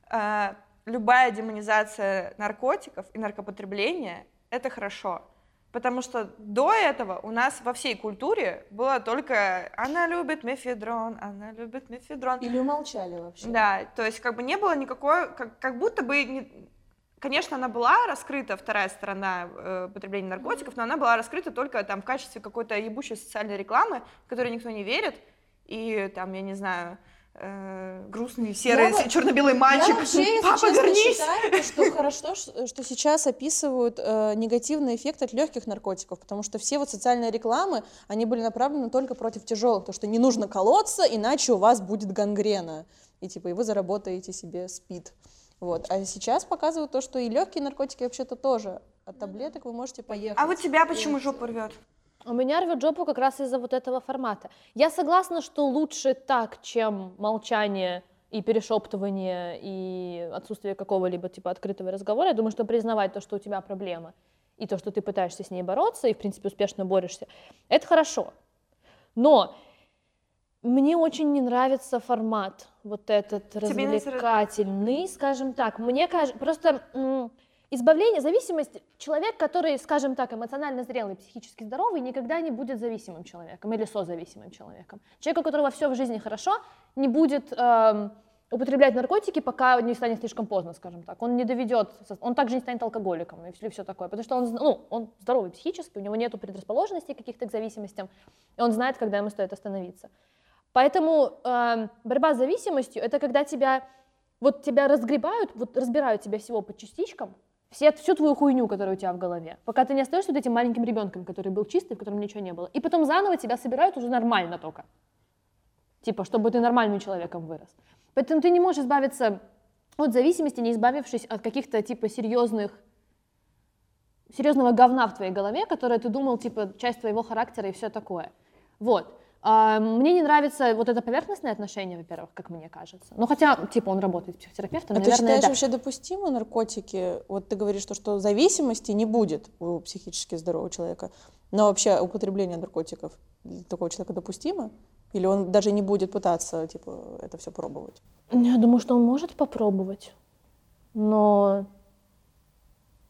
[SPEAKER 1] э, любая демонизация наркотиков и наркопотребления — это хорошо. Потому что до этого у нас во всей культуре было только «она любит мефедрон», «она любит мефедрон».
[SPEAKER 2] Или умолчали вообще.
[SPEAKER 1] Да, то есть как бы не было никакой, как, как будто бы, не- конечно, она была раскрыта, вторая сторона э, потребления наркотиков, но она была раскрыта только там в качестве какой-то ебучей социальной рекламы, в которой никто не верит, и там, я не знаю, э, грустный серый
[SPEAKER 2] Я
[SPEAKER 1] черно-белый мальчик,
[SPEAKER 2] Я вообще,
[SPEAKER 1] папа,
[SPEAKER 2] честно,
[SPEAKER 1] вернись!
[SPEAKER 2] считаю, что хорошо, что сейчас описывают э, негативный эффект от легких наркотиков, потому что все вот социальные рекламы, они были направлены только против тяжелых, то что не нужно колоться, иначе у вас будет гангрена, и типа и вы заработаете себе спид. Вот. А сейчас показывают то, что и легкие наркотики вообще-то тоже. От таблеток вы можете поехать.
[SPEAKER 1] А вот тебя почему жопу рвет?
[SPEAKER 3] У меня рвет жопу как раз из-за вот этого формата. Я согласна, что лучше так, чем молчание и перешептывание и отсутствие какого-либо типа открытого разговора. Я думаю, что признавать то, что у тебя проблема, и то, что ты пытаешься с ней бороться, и, в принципе, успешно борешься, это хорошо. Но мне очень не нравится формат вот этот
[SPEAKER 1] Тебе
[SPEAKER 3] развлекательный, скажем так. Мне кажется, просто избавление, зависимость, человек, который, скажем так, эмоционально зрелый, психически здоровый, никогда не будет зависимым человеком или созависимым человеком. Человек, у которого все в жизни хорошо, не будет эм, употреблять наркотики, пока не станет слишком поздно, скажем так. Он не доведет, он также не станет алкоголиком и все такое, потому что он, ну, он здоровый психически, у него нет предрасположенностей каких-то к зависимостям, и он знает, когда ему стоит остановиться. Поэтому эм, борьба с зависимостью — это когда тебя, вот тебя разгребают, вот разбирают тебя всего по частичкам, все, всю твою хуйню, которая у тебя в голове, пока ты не остаешься вот этим маленьким ребенком, который был чистый, в котором ничего не было. И потом заново тебя собирают уже нормально только. Типа, чтобы ты нормальным человеком вырос. Поэтому ты не можешь избавиться от зависимости, не избавившись от каких-то типа серьезных серьезного говна в твоей голове, которое ты думал, типа, часть твоего характера и все такое. Вот. А, Мне не нравится вот это поверхностное отношение, во-первых, как мне кажется. Ну, хотя, типа, он работает психотерапевтом,
[SPEAKER 2] А ты
[SPEAKER 3] наверное,
[SPEAKER 2] считаешь
[SPEAKER 3] да.
[SPEAKER 2] вообще допустимо наркотики? Вот ты говоришь, что, что зависимости не будет у психически здорового человека, но вообще употребление наркотиков для такого человека допустимо? Или он даже не будет пытаться типа это все пробовать?
[SPEAKER 3] Я думаю, что он может попробовать, но...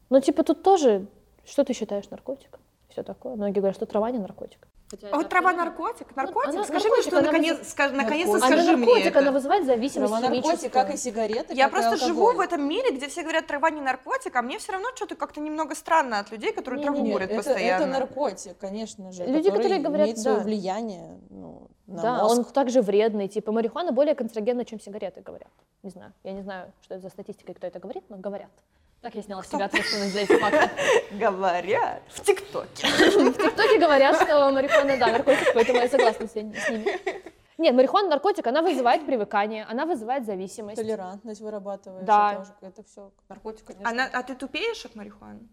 [SPEAKER 3] Ну, типа, тут тоже, что ты считаешь наркотиком? Все такое. Многие говорят, что трава не наркотик. Хотя это
[SPEAKER 1] Вот трава наркотик? Наркотик?
[SPEAKER 3] она-
[SPEAKER 1] Скажи
[SPEAKER 3] наркотик,
[SPEAKER 1] мне, что наконец,
[SPEAKER 3] вызывает-
[SPEAKER 1] ска- наконец-то
[SPEAKER 2] Наркотик.
[SPEAKER 1] скажи
[SPEAKER 3] она
[SPEAKER 1] мне
[SPEAKER 3] наркотик,
[SPEAKER 1] это.
[SPEAKER 3] она вызывает зависимость
[SPEAKER 2] Трава наркотик, как и сигареты,
[SPEAKER 1] Я просто живу
[SPEAKER 2] алкоголь.
[SPEAKER 1] в этом мире, где все говорят, трава не наркотик, а мне все равно что-то как-то немного странно от людей, которые
[SPEAKER 3] Не,
[SPEAKER 1] траву
[SPEAKER 3] не,
[SPEAKER 1] курят
[SPEAKER 2] это,
[SPEAKER 1] постоянно.
[SPEAKER 2] это наркотик, конечно же.
[SPEAKER 3] Люди,
[SPEAKER 2] который
[SPEAKER 3] которые говорят,
[SPEAKER 2] имеет свое
[SPEAKER 3] да.
[SPEAKER 2] влияние ну, на
[SPEAKER 3] Да,
[SPEAKER 2] мозг.
[SPEAKER 3] он также вредный. Типа марихуана более канцерогенна, чем сигареты, говорят. Не знаю. Я не знаю, что это за статистика и кто это говорит, но говорят. Так я сняла с себя ответственность за эти факты.
[SPEAKER 1] Говорят в ТикТоке.
[SPEAKER 3] В ТикТоке говорят, что марихуана, да, наркотик, поэтому я согласна с ними. Нет, марихуана наркотик, она вызывает привыкание, она вызывает зависимость.
[SPEAKER 2] Толерантность вырабатывается
[SPEAKER 3] Да.
[SPEAKER 2] тоже. Это все наркотик, конечно.
[SPEAKER 1] А, на- а ты тупеешь от марихуаны?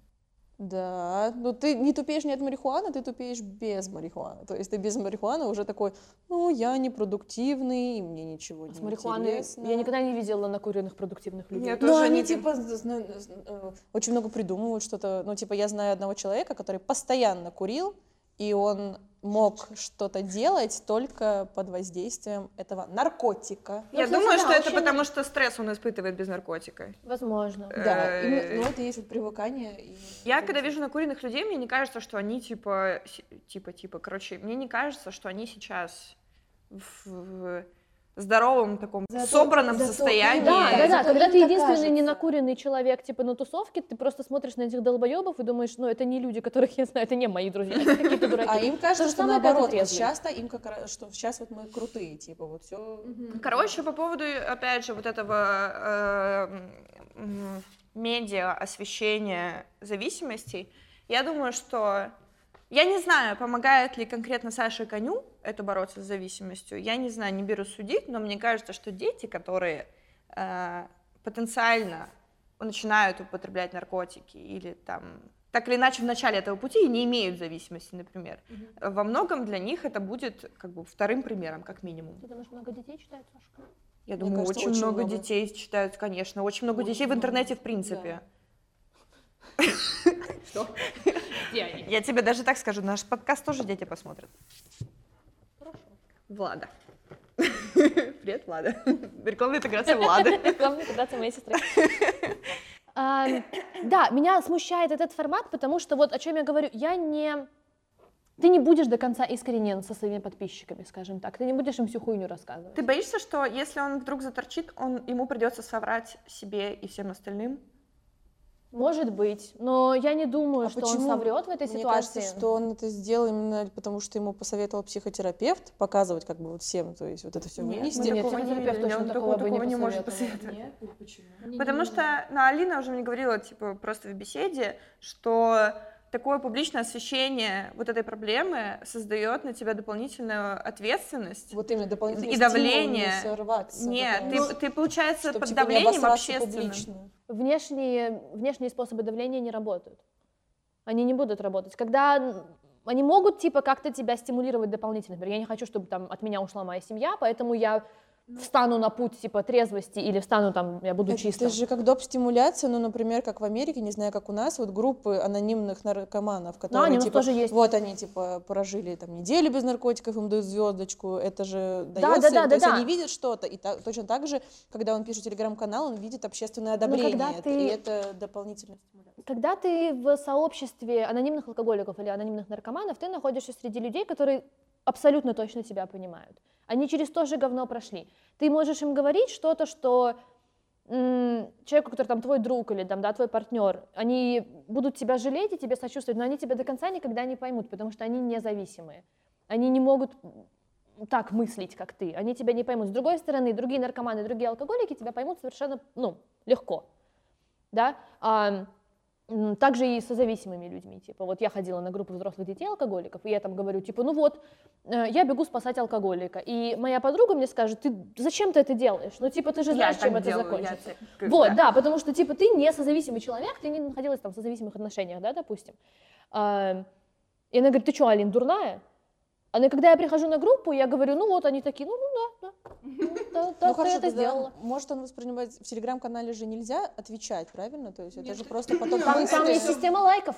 [SPEAKER 2] Да, но ты не тупеешь не от марихуаны, ты тупеешь без марихуаны. То есть ты без марихуаны уже такой, ну, я непродуктивный, и мне ничего не
[SPEAKER 3] С марихуаной
[SPEAKER 2] интересно.
[SPEAKER 3] я никогда не видела накуренных продуктивных людей.
[SPEAKER 1] Нет.
[SPEAKER 2] Ну,
[SPEAKER 1] тоже
[SPEAKER 2] они
[SPEAKER 1] не-
[SPEAKER 2] типа з- э, очень много придумывают что-то. Ну, типа, я знаю одного человека, который постоянно курил, и он мог что-то делать только под воздействием этого наркотика.
[SPEAKER 1] Я
[SPEAKER 3] кстати,
[SPEAKER 1] думаю,
[SPEAKER 3] да,
[SPEAKER 1] что это потому, что стресс он испытывает без наркотика.
[SPEAKER 3] Возможно.
[SPEAKER 2] Да,
[SPEAKER 1] Э,
[SPEAKER 2] именно- ну это и есть вот привыкание. и-
[SPEAKER 1] Я, когда вижу накуренных людей, мне не кажется, что они типа, типа, типа, короче, мне не кажется, что они сейчас в здоровом таком
[SPEAKER 2] Зато-
[SPEAKER 1] собранном
[SPEAKER 2] зато
[SPEAKER 1] состоянии.
[SPEAKER 3] Да, да, да. Когда ты единственный
[SPEAKER 2] кажется.
[SPEAKER 3] ненакуренный человек, типа на тусовке, ты просто смотришь на этих долбоебов и думаешь, ну это не люди, которых я знаю, это не мои друзья, это какие-то дураки.
[SPEAKER 2] А им кажется,
[SPEAKER 3] же
[SPEAKER 2] что
[SPEAKER 3] и
[SPEAKER 2] наоборот, вот
[SPEAKER 3] трезвые.
[SPEAKER 2] сейчас-то им как раз, что сейчас вот мы крутые, типа вот все.
[SPEAKER 1] Короче, по поводу, опять же, вот этого э, медиа освещения зависимостей, я думаю, что я не знаю, помогает ли конкретно Саше Коню это бороться с зависимостью. Я не знаю, не беру судить, но мне кажется, что дети, которые э, потенциально начинают употреблять наркотики или там так или иначе в начале этого пути и не имеют зависимости, например, во многом для них это будет как бы вторым примером, как минимум.
[SPEAKER 3] Ты думаешь, много детей читают, Сашка?
[SPEAKER 1] Я
[SPEAKER 2] Мне
[SPEAKER 1] думаю,
[SPEAKER 2] кажется,
[SPEAKER 1] очень,
[SPEAKER 2] очень
[SPEAKER 1] много,
[SPEAKER 2] много.
[SPEAKER 1] детей читают, конечно. Очень много
[SPEAKER 2] Очень
[SPEAKER 1] детей в
[SPEAKER 2] много,
[SPEAKER 1] интернете, в принципе.
[SPEAKER 3] Что?
[SPEAKER 1] Я тебе даже так скажу, наш подкаст тоже дети посмотрят. Влада. Привет, Влада. Рекламная интеграция Влады.
[SPEAKER 3] Главное, когда моей сестры. А, Да, меня смущает этот формат, потому что вот о чем я говорю, я не... Ты не будешь до конца искренен со своими подписчиками, скажем так. Ты не будешь им всю хуйню рассказывать.
[SPEAKER 1] Ты боишься, что если он вдруг заторчит, он, ему придется соврать себе и всем остальным?
[SPEAKER 3] Может быть, но я не думаю,
[SPEAKER 2] А
[SPEAKER 3] что
[SPEAKER 2] почему?
[SPEAKER 3] он соврет в этой
[SPEAKER 2] Мне
[SPEAKER 3] ситуации.
[SPEAKER 2] кажется, что он это сделал именно потому, что ему посоветовал психотерапевт показывать как бы вот всем, то есть вот это все
[SPEAKER 1] Нет, мы
[SPEAKER 3] Нет, психотерапевт точно такого
[SPEAKER 1] такого,
[SPEAKER 3] не
[SPEAKER 1] не может посоветовать.
[SPEAKER 2] почему?
[SPEAKER 1] Потому что, ну, Алина уже мне говорила, типа, просто в беседе, что такое публичное освещение вот этой проблемы создает на тебя дополнительную ответственность.
[SPEAKER 2] Вот именно дополнительное
[SPEAKER 1] И давление.
[SPEAKER 2] Не сорваться.
[SPEAKER 1] Нет, ты, ты, получается, под давлением общественным.
[SPEAKER 2] публично.
[SPEAKER 3] внешние, внешние способы давления не работают. Они не будут работать. Когда они могут типа как-то тебя стимулировать дополнительно. Например, я не хочу, чтобы там от меня ушла моя семья, поэтому я встану на путь типа трезвости или встану там, я буду чистым.
[SPEAKER 2] Это же как доп. стимуляция, ну, например, как в Америке, не знаю, как у нас, вот группы анонимных наркоманов, которые,
[SPEAKER 3] они у нас
[SPEAKER 2] типа,
[SPEAKER 3] тоже есть.
[SPEAKER 2] вот они, типа, прожили там неделю без наркотиков, им дают звездочку, это же
[SPEAKER 3] Да,
[SPEAKER 2] дается,
[SPEAKER 3] да, да,
[SPEAKER 2] то есть
[SPEAKER 3] да,
[SPEAKER 2] они
[SPEAKER 3] да.
[SPEAKER 2] видят что-то, и та- точно так же, когда он пишет телеграм-канал, он видит общественное
[SPEAKER 3] Но
[SPEAKER 2] одобрение,
[SPEAKER 3] когда
[SPEAKER 2] это-
[SPEAKER 3] ты-
[SPEAKER 2] и это дополнительная стимуляция.
[SPEAKER 3] Когда ты в сообществе анонимных алкоголиков или анонимных наркоманов, ты находишься среди людей, которые абсолютно точно тебя понимают. Они через то же говно прошли. Ты можешь им говорить что-то, что человеку, который там твой друг или там, да, твой партнер, они будут тебя жалеть и тебе сочувствовать, но они тебя до конца никогда не поймут, потому что они независимые. Они не могут так мыслить, как ты. Они тебя не поймут. С другой стороны, другие наркоманы, другие алкоголики тебя поймут совершенно, ну, легко. Да? Также и со зависимыми людьми. Типа, вот я ходила на группу взрослых детей алкоголиков, и я там говорю, типа, ну вот, э, я бегу спасать алкоголика. И моя подруга мне скажет, ты зачем ты это делаешь? Ну, типа, ты же знаешь, чем это закончится. Вот, да, потому что, типа, ты не созависимый человек, ты не находилась там в созависимых отношениях, да, допустим. А, И она говорит, ты что, Алин, дурная? А ну, когда я прихожу на группу, я говорю, ну вот, они такие, ну, ну да, да, да, да,
[SPEAKER 2] Ну
[SPEAKER 3] ты
[SPEAKER 2] хорошо,
[SPEAKER 3] это
[SPEAKER 2] тогда
[SPEAKER 3] сделала.
[SPEAKER 2] может он воспринимать, в телеграм-канале же нельзя отвечать, правильно? То есть это же просто поток
[SPEAKER 3] Там, там есть система лайков.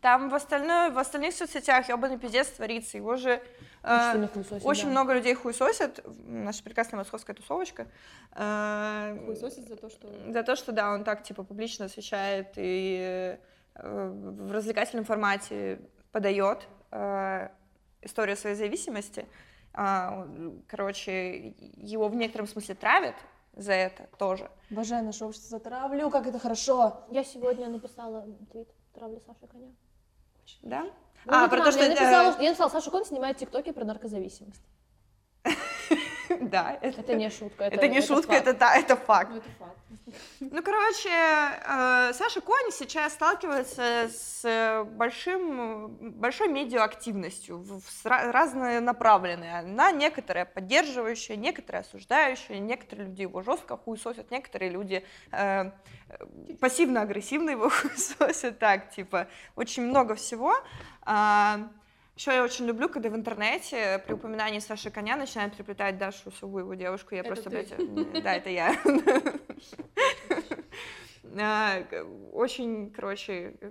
[SPEAKER 1] Там в, остальное, в остальных соцсетях ебаный пиздец творится. Его же э,
[SPEAKER 3] хуесосит,
[SPEAKER 1] очень
[SPEAKER 3] да.
[SPEAKER 1] много людей хуесосят. Наша прекрасная московская тусовочка. Э,
[SPEAKER 2] за то, что...
[SPEAKER 1] За то, что, да, он так, типа, публично освещает и э, в развлекательном формате подает э, историю своей зависимости. Он, короче, его в некотором смысле травят за это тоже.
[SPEAKER 2] Обожаю наше общество, затравлю, как это хорошо.
[SPEAKER 3] Я сегодня написала твит «Травлю Саши коня».
[SPEAKER 1] Да?
[SPEAKER 3] Ну,
[SPEAKER 1] а, про то,
[SPEAKER 3] травлю,
[SPEAKER 1] что...
[SPEAKER 3] я, написала, что- я написала, Саша Кон снимает тиктоки про наркозависимость.
[SPEAKER 1] Да, это,
[SPEAKER 3] Это не шутка. Это,
[SPEAKER 1] это не шутка,
[SPEAKER 3] факт.
[SPEAKER 1] это, да, это факт.
[SPEAKER 2] это факт.
[SPEAKER 1] Ну, короче, э, Саша Конь сейчас сталкивается с э, большим, большой медиаактивностью, в- в- с ра- разнонаправленной. Она некоторая поддерживающая, некоторая осуждающая, некоторые люди его жестко хуесосят, некоторые люди э, э, пассивно-агрессивно его хуесосят, так, типа, очень много всего. Еще я очень люблю, когда в интернете при упоминании Саши Коня начинают приплетать Дашу Суву, его девушку. Я
[SPEAKER 2] Это
[SPEAKER 1] просто,
[SPEAKER 2] ты.
[SPEAKER 1] блядь, да, это я. А, очень, короче, э,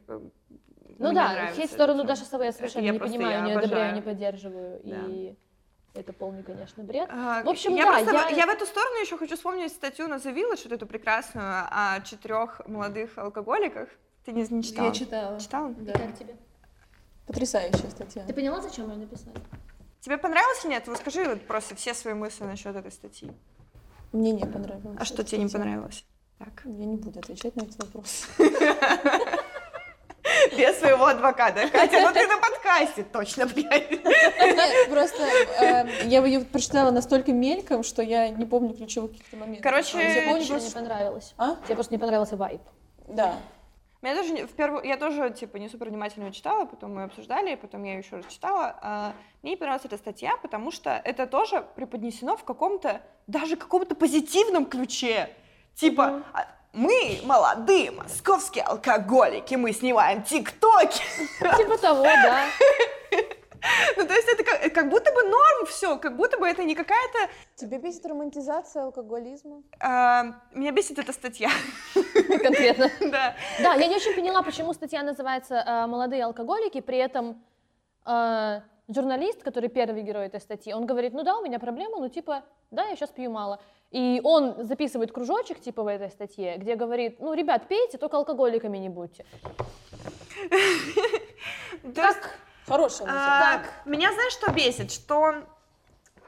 [SPEAKER 3] Ну да, хейт в сторону Даши. Савой я совершенно
[SPEAKER 1] я
[SPEAKER 3] не понимаю, не одобряю, не поддерживаю.
[SPEAKER 1] Да.
[SPEAKER 3] И это полный, конечно, бред.
[SPEAKER 1] А,
[SPEAKER 3] В общем,
[SPEAKER 1] я,
[SPEAKER 3] да,
[SPEAKER 1] просто,
[SPEAKER 3] я-
[SPEAKER 1] я в эту сторону еще хочу вспомнить статью на The Village, вот эту прекрасную, о четырех молодых алкоголиках. Ты не, не читала?
[SPEAKER 2] Я читала.
[SPEAKER 1] Читала?
[SPEAKER 3] И как тебе?
[SPEAKER 2] Потрясающая статья.
[SPEAKER 3] Ты поняла, зачем ее написали?
[SPEAKER 1] Тебе понравилось или нет? Вот скажи вот просто все свои мысли насчет этой статьи.
[SPEAKER 2] Мне не понравилось.
[SPEAKER 1] А что тебе не понравилось? Так.
[SPEAKER 2] Я не буду отвечать на этот вопрос.
[SPEAKER 1] Без своего адвоката. Катя, ну ты на подкасте точно, блядь.
[SPEAKER 2] Нет, просто э, я ее прочитала настолько мельком, что я не помню ключевых каких-то моментов.
[SPEAKER 1] Короче,
[SPEAKER 3] А, Тебе помню, что не понравилось.
[SPEAKER 2] А?
[SPEAKER 3] Тебе просто не понравился вайп.
[SPEAKER 2] Да.
[SPEAKER 1] Меня тоже в первую, я тоже типа не супер внимательно читала, потом мы обсуждали, потом я ее еще раз читала. А, мне не понравилась эта статья, потому что это тоже преподнесено в каком-то даже каком-то позитивном ключе. Типа а, мы молодые московские алкоголики, мы снимаем тиктоки.
[SPEAKER 3] Типа того, да.
[SPEAKER 1] Ну то есть это как, как будто бы норм все, как будто бы это не какая-то.
[SPEAKER 2] Тебе бесит романтизация алкоголизма?
[SPEAKER 1] а, меня бесит эта статья,
[SPEAKER 3] Конкретно.
[SPEAKER 1] да.
[SPEAKER 3] Да, я не очень поняла, почему статья называется э, «Молодые алкоголики», при этом э, журналист, который первый герой этой статьи, он говорит, ну да, у меня проблема, ну типа, да, я сейчас пью мало. И он записывает кружочек типа в этой статье, где говорит, ну, ребят, пейте, только алкоголиками не будьте.
[SPEAKER 1] Есть,
[SPEAKER 2] Хорошая мысль.
[SPEAKER 1] А, Меня знаешь, что бесит? Что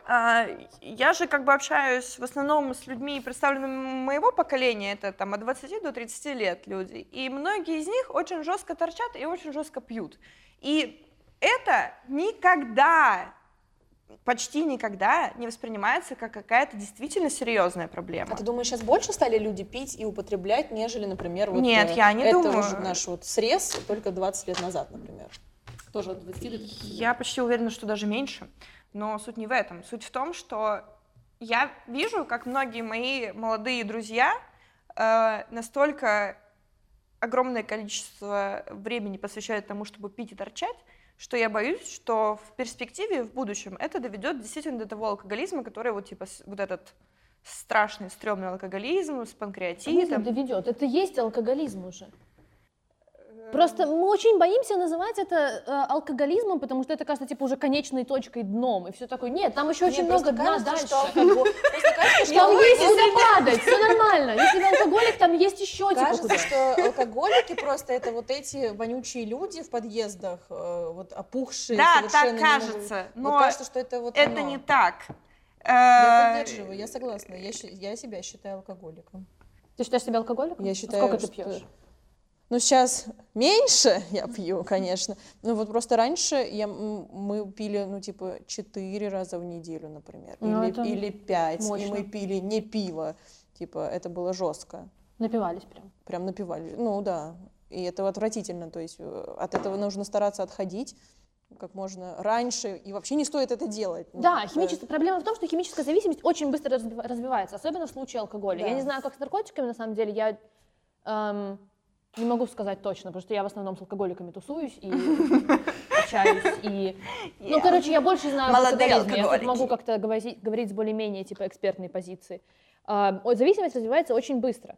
[SPEAKER 1] а, я же как бы общаюсь в основном с людьми, представленными моего поколения, это там от 20 до 30 лет люди, и многие из них очень жестко торчат и очень жестко пьют. И это никогда, почти никогда не воспринимается как какая-то действительно серьезная проблема.
[SPEAKER 2] А ты думаешь, сейчас больше стали люди пить и употреблять, нежели, например, вот
[SPEAKER 1] Нет,
[SPEAKER 2] э,
[SPEAKER 1] я не
[SPEAKER 2] это
[SPEAKER 1] думаю.
[SPEAKER 2] уже наш вот срез только 20 лет назад, например? Тоже от 20 до 30 лет.
[SPEAKER 1] Я почти уверена, что даже меньше. Но суть не в этом. Суть в том, что я вижу, как многие мои молодые друзья э, настолько огромное количество времени посвящают тому, чтобы пить и торчать, что я боюсь, что в перспективе, в будущем, это доведет действительно до того алкоголизма, который вот типа вот этот страшный, стрёмный алкоголизм с панкреатитом.
[SPEAKER 3] доведет? Это есть алкоголизм уже. Просто мы очень боимся называть это э, алкоголизмом, потому что это кажется типа уже конечной точкой дном и все такое. Нет, там еще очень
[SPEAKER 2] Мне
[SPEAKER 3] много дна
[SPEAKER 2] кажется,
[SPEAKER 3] дальше.
[SPEAKER 2] что алкоголь- просто кажется, что
[SPEAKER 3] Там есть куда падать, все нормально. Если вы алкоголик, там есть еще типа
[SPEAKER 2] Кажется, что алкоголики просто это вот эти вонючие люди в подъездах, э, вот опухшие,
[SPEAKER 1] Да, так кажется, но
[SPEAKER 2] кажется, что это вот
[SPEAKER 1] это не так.
[SPEAKER 2] Я
[SPEAKER 1] Э,
[SPEAKER 2] поддерживаю, я согласна. Я, себя считаю алкоголиком.
[SPEAKER 3] Ты считаешь себя алкоголиком?
[SPEAKER 2] Я
[SPEAKER 3] А
[SPEAKER 2] считаю,
[SPEAKER 3] Сколько ты пьешь?
[SPEAKER 2] Ну, сейчас меньше я пью, конечно. Ну, вот просто раньше я, мы пили, ну, типа, четыре раза в неделю, например.
[SPEAKER 3] Ну,
[SPEAKER 2] или, или пять.
[SPEAKER 3] мощно.
[SPEAKER 2] И мы пили не пиво. Типа, это было жестко.
[SPEAKER 3] Напивались прям.
[SPEAKER 2] Прям напивали. Ну, да. И это отвратительно. То есть э, от этого нужно стараться отходить как можно раньше. И вообще не стоит это делать. Ну,
[SPEAKER 3] Да, химическая проблема в том, что химическая зависимость очень быстро разви- развивается, особенно в случае алкоголя. Я
[SPEAKER 2] Да.
[SPEAKER 3] не знаю, как с наркотиками, на самом деле, я эм, не могу сказать точно, потому что я в основном с алкоголиками тусуюсь и общаюсь. И... Ну, короче, я больше знаю
[SPEAKER 1] Молодые
[SPEAKER 3] алкоголизме. Я могу как-то говорить, говорить с более-менее типа экспертной позиции. А, зависимость развивается очень быстро.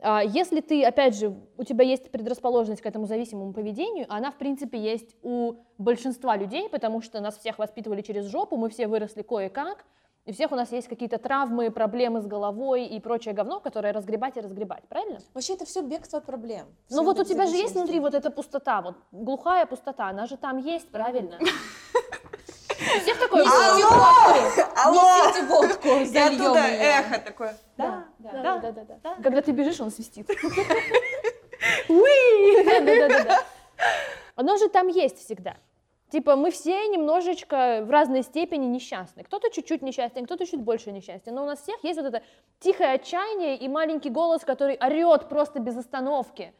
[SPEAKER 3] А, Если ты, опять же, у тебя есть предрасположенность к этому зависимому поведению, она, в принципе, есть у большинства людей, потому что нас всех воспитывали через жопу, мы все выросли кое-как, и у всех у нас есть какие-то травмы, проблемы с головой и прочее говно, которое разгребать и разгребать, правильно?
[SPEAKER 2] Вообще это все бегство от проблем.
[SPEAKER 3] Ну вот у тебя же есть внутри вот эта пустота, вот глухая пустота, она же там есть, правильно? У всех такое
[SPEAKER 2] Несите водку!
[SPEAKER 1] Алло!
[SPEAKER 2] Несите водку!
[SPEAKER 1] И оттуда эхо такое.
[SPEAKER 3] Да, да, да, да, да, да. Когда ты бежишь, он свистит. Уи! Да, да, да, да. Оно же там есть всегда. Типа мы все немножечко в разной степени несчастны. Кто-то чуть-чуть несчастен, кто-то чуть больше несчастен. Но у нас всех есть вот это тихое отчаяние и маленький голос, который орет просто без остановки.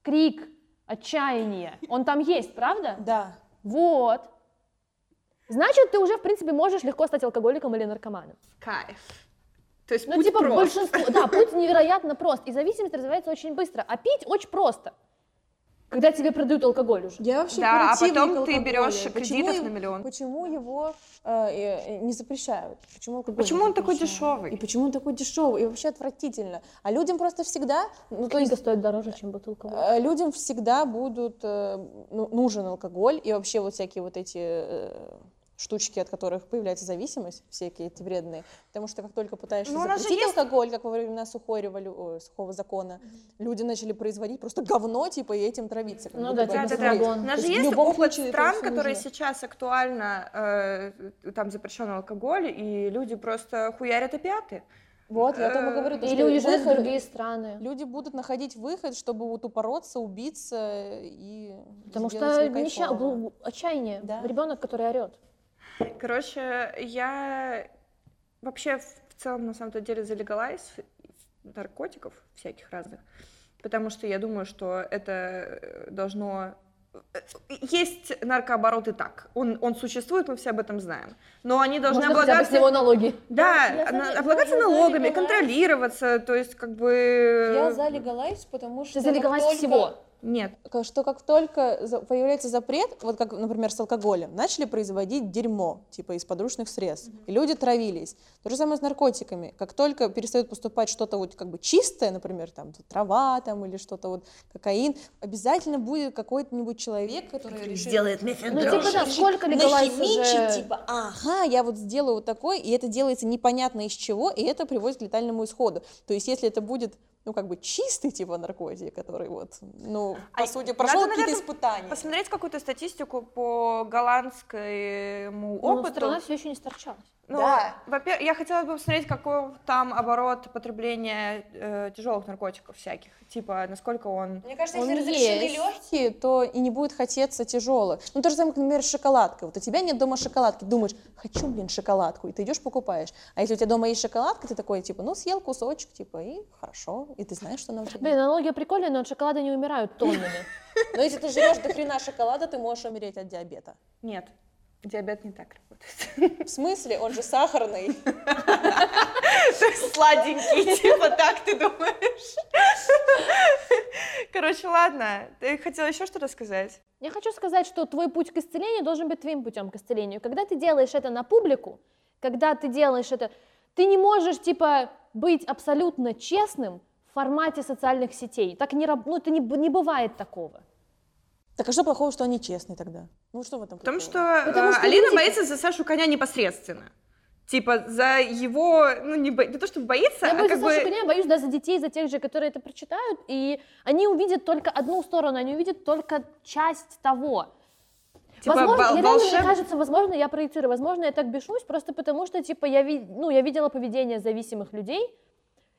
[SPEAKER 3] Крик отчаяния. Он там есть, правда?
[SPEAKER 2] Да.
[SPEAKER 3] Вот. Значит, ты уже, в принципе, можешь легко стать алкоголиком или наркоманом.
[SPEAKER 1] Кайф. То есть
[SPEAKER 3] Ну,
[SPEAKER 1] путь
[SPEAKER 3] типа,
[SPEAKER 1] прост.
[SPEAKER 3] большинство, да, путь невероятно прост, и зависимость развивается очень быстро, а пить очень просто. Когда тебе продают алкоголь уже.
[SPEAKER 2] Я вообще
[SPEAKER 1] Да, а потом ты берешь
[SPEAKER 2] Почему
[SPEAKER 1] кредитов
[SPEAKER 2] его-
[SPEAKER 1] на миллион.
[SPEAKER 2] Почему его э, э, не запрещают? Почему, алкоголь
[SPEAKER 1] Почему
[SPEAKER 2] не
[SPEAKER 1] он такой дешевый?
[SPEAKER 2] И почему он такой дешевый? И вообще отвратительно. А людям просто всегда, ну то есть
[SPEAKER 3] стоит дороже, чем бутылка
[SPEAKER 2] э, людям всегда будут э, ну, нужен алкоголь и вообще вот всякие вот эти э, штучки, от которых появляется зависимость, всякие эти вредные. Потому что как только пытаешься
[SPEAKER 1] Ну,
[SPEAKER 2] запретить
[SPEAKER 1] есть-
[SPEAKER 2] алкоголь, как во времена сухой револю... ой, сухого закона, люди начали производить просто говно, типа, и этим травиться.
[SPEAKER 3] Ну да,
[SPEAKER 1] Да, да, да. У нас же
[SPEAKER 2] есть
[SPEAKER 1] опыт
[SPEAKER 2] случае
[SPEAKER 1] стран, которые
[SPEAKER 2] нужно.
[SPEAKER 1] сейчас актуально, э, там запрещен алкоголь, и люди просто хуярят опиаты.
[SPEAKER 2] Вот, я о том и говорю. то,
[SPEAKER 3] Или уезжают в другие страны.
[SPEAKER 2] Люди будут находить выход, чтобы вот упороться, убиться и
[SPEAKER 3] Потому что нища... отчаяние.
[SPEAKER 2] Да.
[SPEAKER 3] Ребенок, который орет.
[SPEAKER 1] Короче, я вообще в целом на самом-то деле за легалайз наркотиков всяких разных, потому что я думаю, что это э, должно... э, Есть наркооборот и так, он, он существует, мы все об этом знаем, но они должны
[SPEAKER 3] Можно хотя бы с
[SPEAKER 1] облагаться...
[SPEAKER 3] него налоги.
[SPEAKER 1] Да,
[SPEAKER 2] Я за-
[SPEAKER 1] на-
[SPEAKER 2] я
[SPEAKER 1] облагаться
[SPEAKER 2] за
[SPEAKER 1] налогами, контролироваться, то есть как бы...
[SPEAKER 2] Я за легалайз, потому что
[SPEAKER 3] Ты за легалайз
[SPEAKER 2] только-
[SPEAKER 3] всего.
[SPEAKER 1] Нет.
[SPEAKER 2] Что как только появляется запрет, вот как, например, с алкоголем, начали производить дерьмо, типа из подручных средств, и люди травились. То же самое с наркотиками. Как только перестает поступать что-то вот как бы чистое, например, там трава там или что-то вот, кокаин, обязательно будет какой-нибудь человек, который решит...
[SPEAKER 1] Сделает
[SPEAKER 3] Ну, типа, да, сколько легалайз уже...
[SPEAKER 2] типа, ага, я вот сделаю вот такой, и это делается непонятно из чего, и это приводит к летальному исходу. То есть, если это будет, ну, как бы чистый, типа, наркотик, который вот, ну, по
[SPEAKER 1] А
[SPEAKER 2] сути,
[SPEAKER 1] надо,
[SPEAKER 2] прошел какие-то
[SPEAKER 1] наверное,
[SPEAKER 2] испытания.
[SPEAKER 1] Посмотреть какую-то статистику по голландскому
[SPEAKER 3] Ну,
[SPEAKER 1] опыту.
[SPEAKER 3] страна все еще не сторчалась.
[SPEAKER 1] Ну,
[SPEAKER 2] Да.
[SPEAKER 1] во-первых, я хотела бы посмотреть, какой там оборот потребления э, тяжелых наркотиков всяких. Типа, насколько он...
[SPEAKER 2] Мне кажется,
[SPEAKER 3] Он
[SPEAKER 2] если разрешены
[SPEAKER 3] есть.
[SPEAKER 2] легкие, то и не будет хотеться тяжелых. Ну, то же самое, как, например, с шоколадкой. Вот у тебя нет дома шоколадки, думаешь, хочу, блин, шоколадку, и ты идешь покупаешь. А если у тебя дома есть шоколадка, ты такой, типа, ну, съел кусочек, типа, и хорошо, и ты знаешь, что она у тебя.
[SPEAKER 3] Блин, аналогия прикольная, но от шоколада не умирают тоннами.
[SPEAKER 2] Но если ты жрешь до хрена шоколада, ты можешь умереть от диабета.
[SPEAKER 1] Нет, диабет не так работает.
[SPEAKER 2] В смысле? Он же сахарный.
[SPEAKER 1] Сладенький, типа так ты думаешь? Короче, ладно. Ты хотела еще что-то сказать?
[SPEAKER 3] Я хочу сказать, что твой путь к исцелению должен быть твоим путем к исцелению. Когда ты делаешь это на публику, когда ты делаешь это, ты не можешь, типа, быть абсолютно честным в формате социальных сетей. Так не, раб- ну, это не, не бывает такого.
[SPEAKER 2] Так а что плохого, что они честные тогда? Ну что в этом
[SPEAKER 1] Потому
[SPEAKER 2] плохого?
[SPEAKER 1] что,
[SPEAKER 3] Потому
[SPEAKER 1] э,
[SPEAKER 3] что
[SPEAKER 1] Алина
[SPEAKER 3] люди-
[SPEAKER 1] боится за Сашу Коня непосредственно. Типа за его, ну не, бо- не то, что боится,
[SPEAKER 3] Я
[SPEAKER 1] а
[SPEAKER 3] боюсь
[SPEAKER 1] как
[SPEAKER 3] за Сашу
[SPEAKER 1] бы...
[SPEAKER 3] Коня, я боюсь да, за детей, за тех же, которые это прочитают, и они увидят только одну сторону, они увидят только часть того.
[SPEAKER 1] Типа,
[SPEAKER 3] возможно, я реально,
[SPEAKER 1] волшеб-
[SPEAKER 3] мне кажется, возможно, я проецирую, возможно, я так бешусь, просто потому что, типа, я, ви- ну, я видела поведение зависимых людей,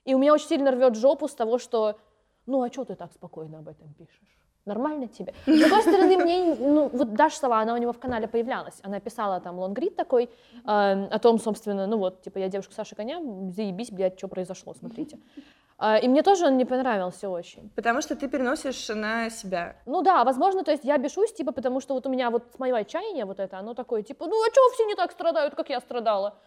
[SPEAKER 3] и у меня очень сильно рвет жопу с того, что, ну, а что ты так спокойно об этом пишешь? Нормально тебе? С другой стороны, мне, ну, вот Даша Сова, она у него в канале появлялась, она писала там лонгрид такой, э, о том, собственно, ну вот, типа, я девушка Саши Коня, заебись, блядь, что произошло, смотрите. А, И мне тоже он не понравился очень.
[SPEAKER 1] Потому что ты переносишь на себя.
[SPEAKER 3] Ну да, возможно, то есть я бешусь, типа, потому что вот у меня вот мое отчаяние вот это, оно такое, типа, ну а чего все не так страдают, как я страдала?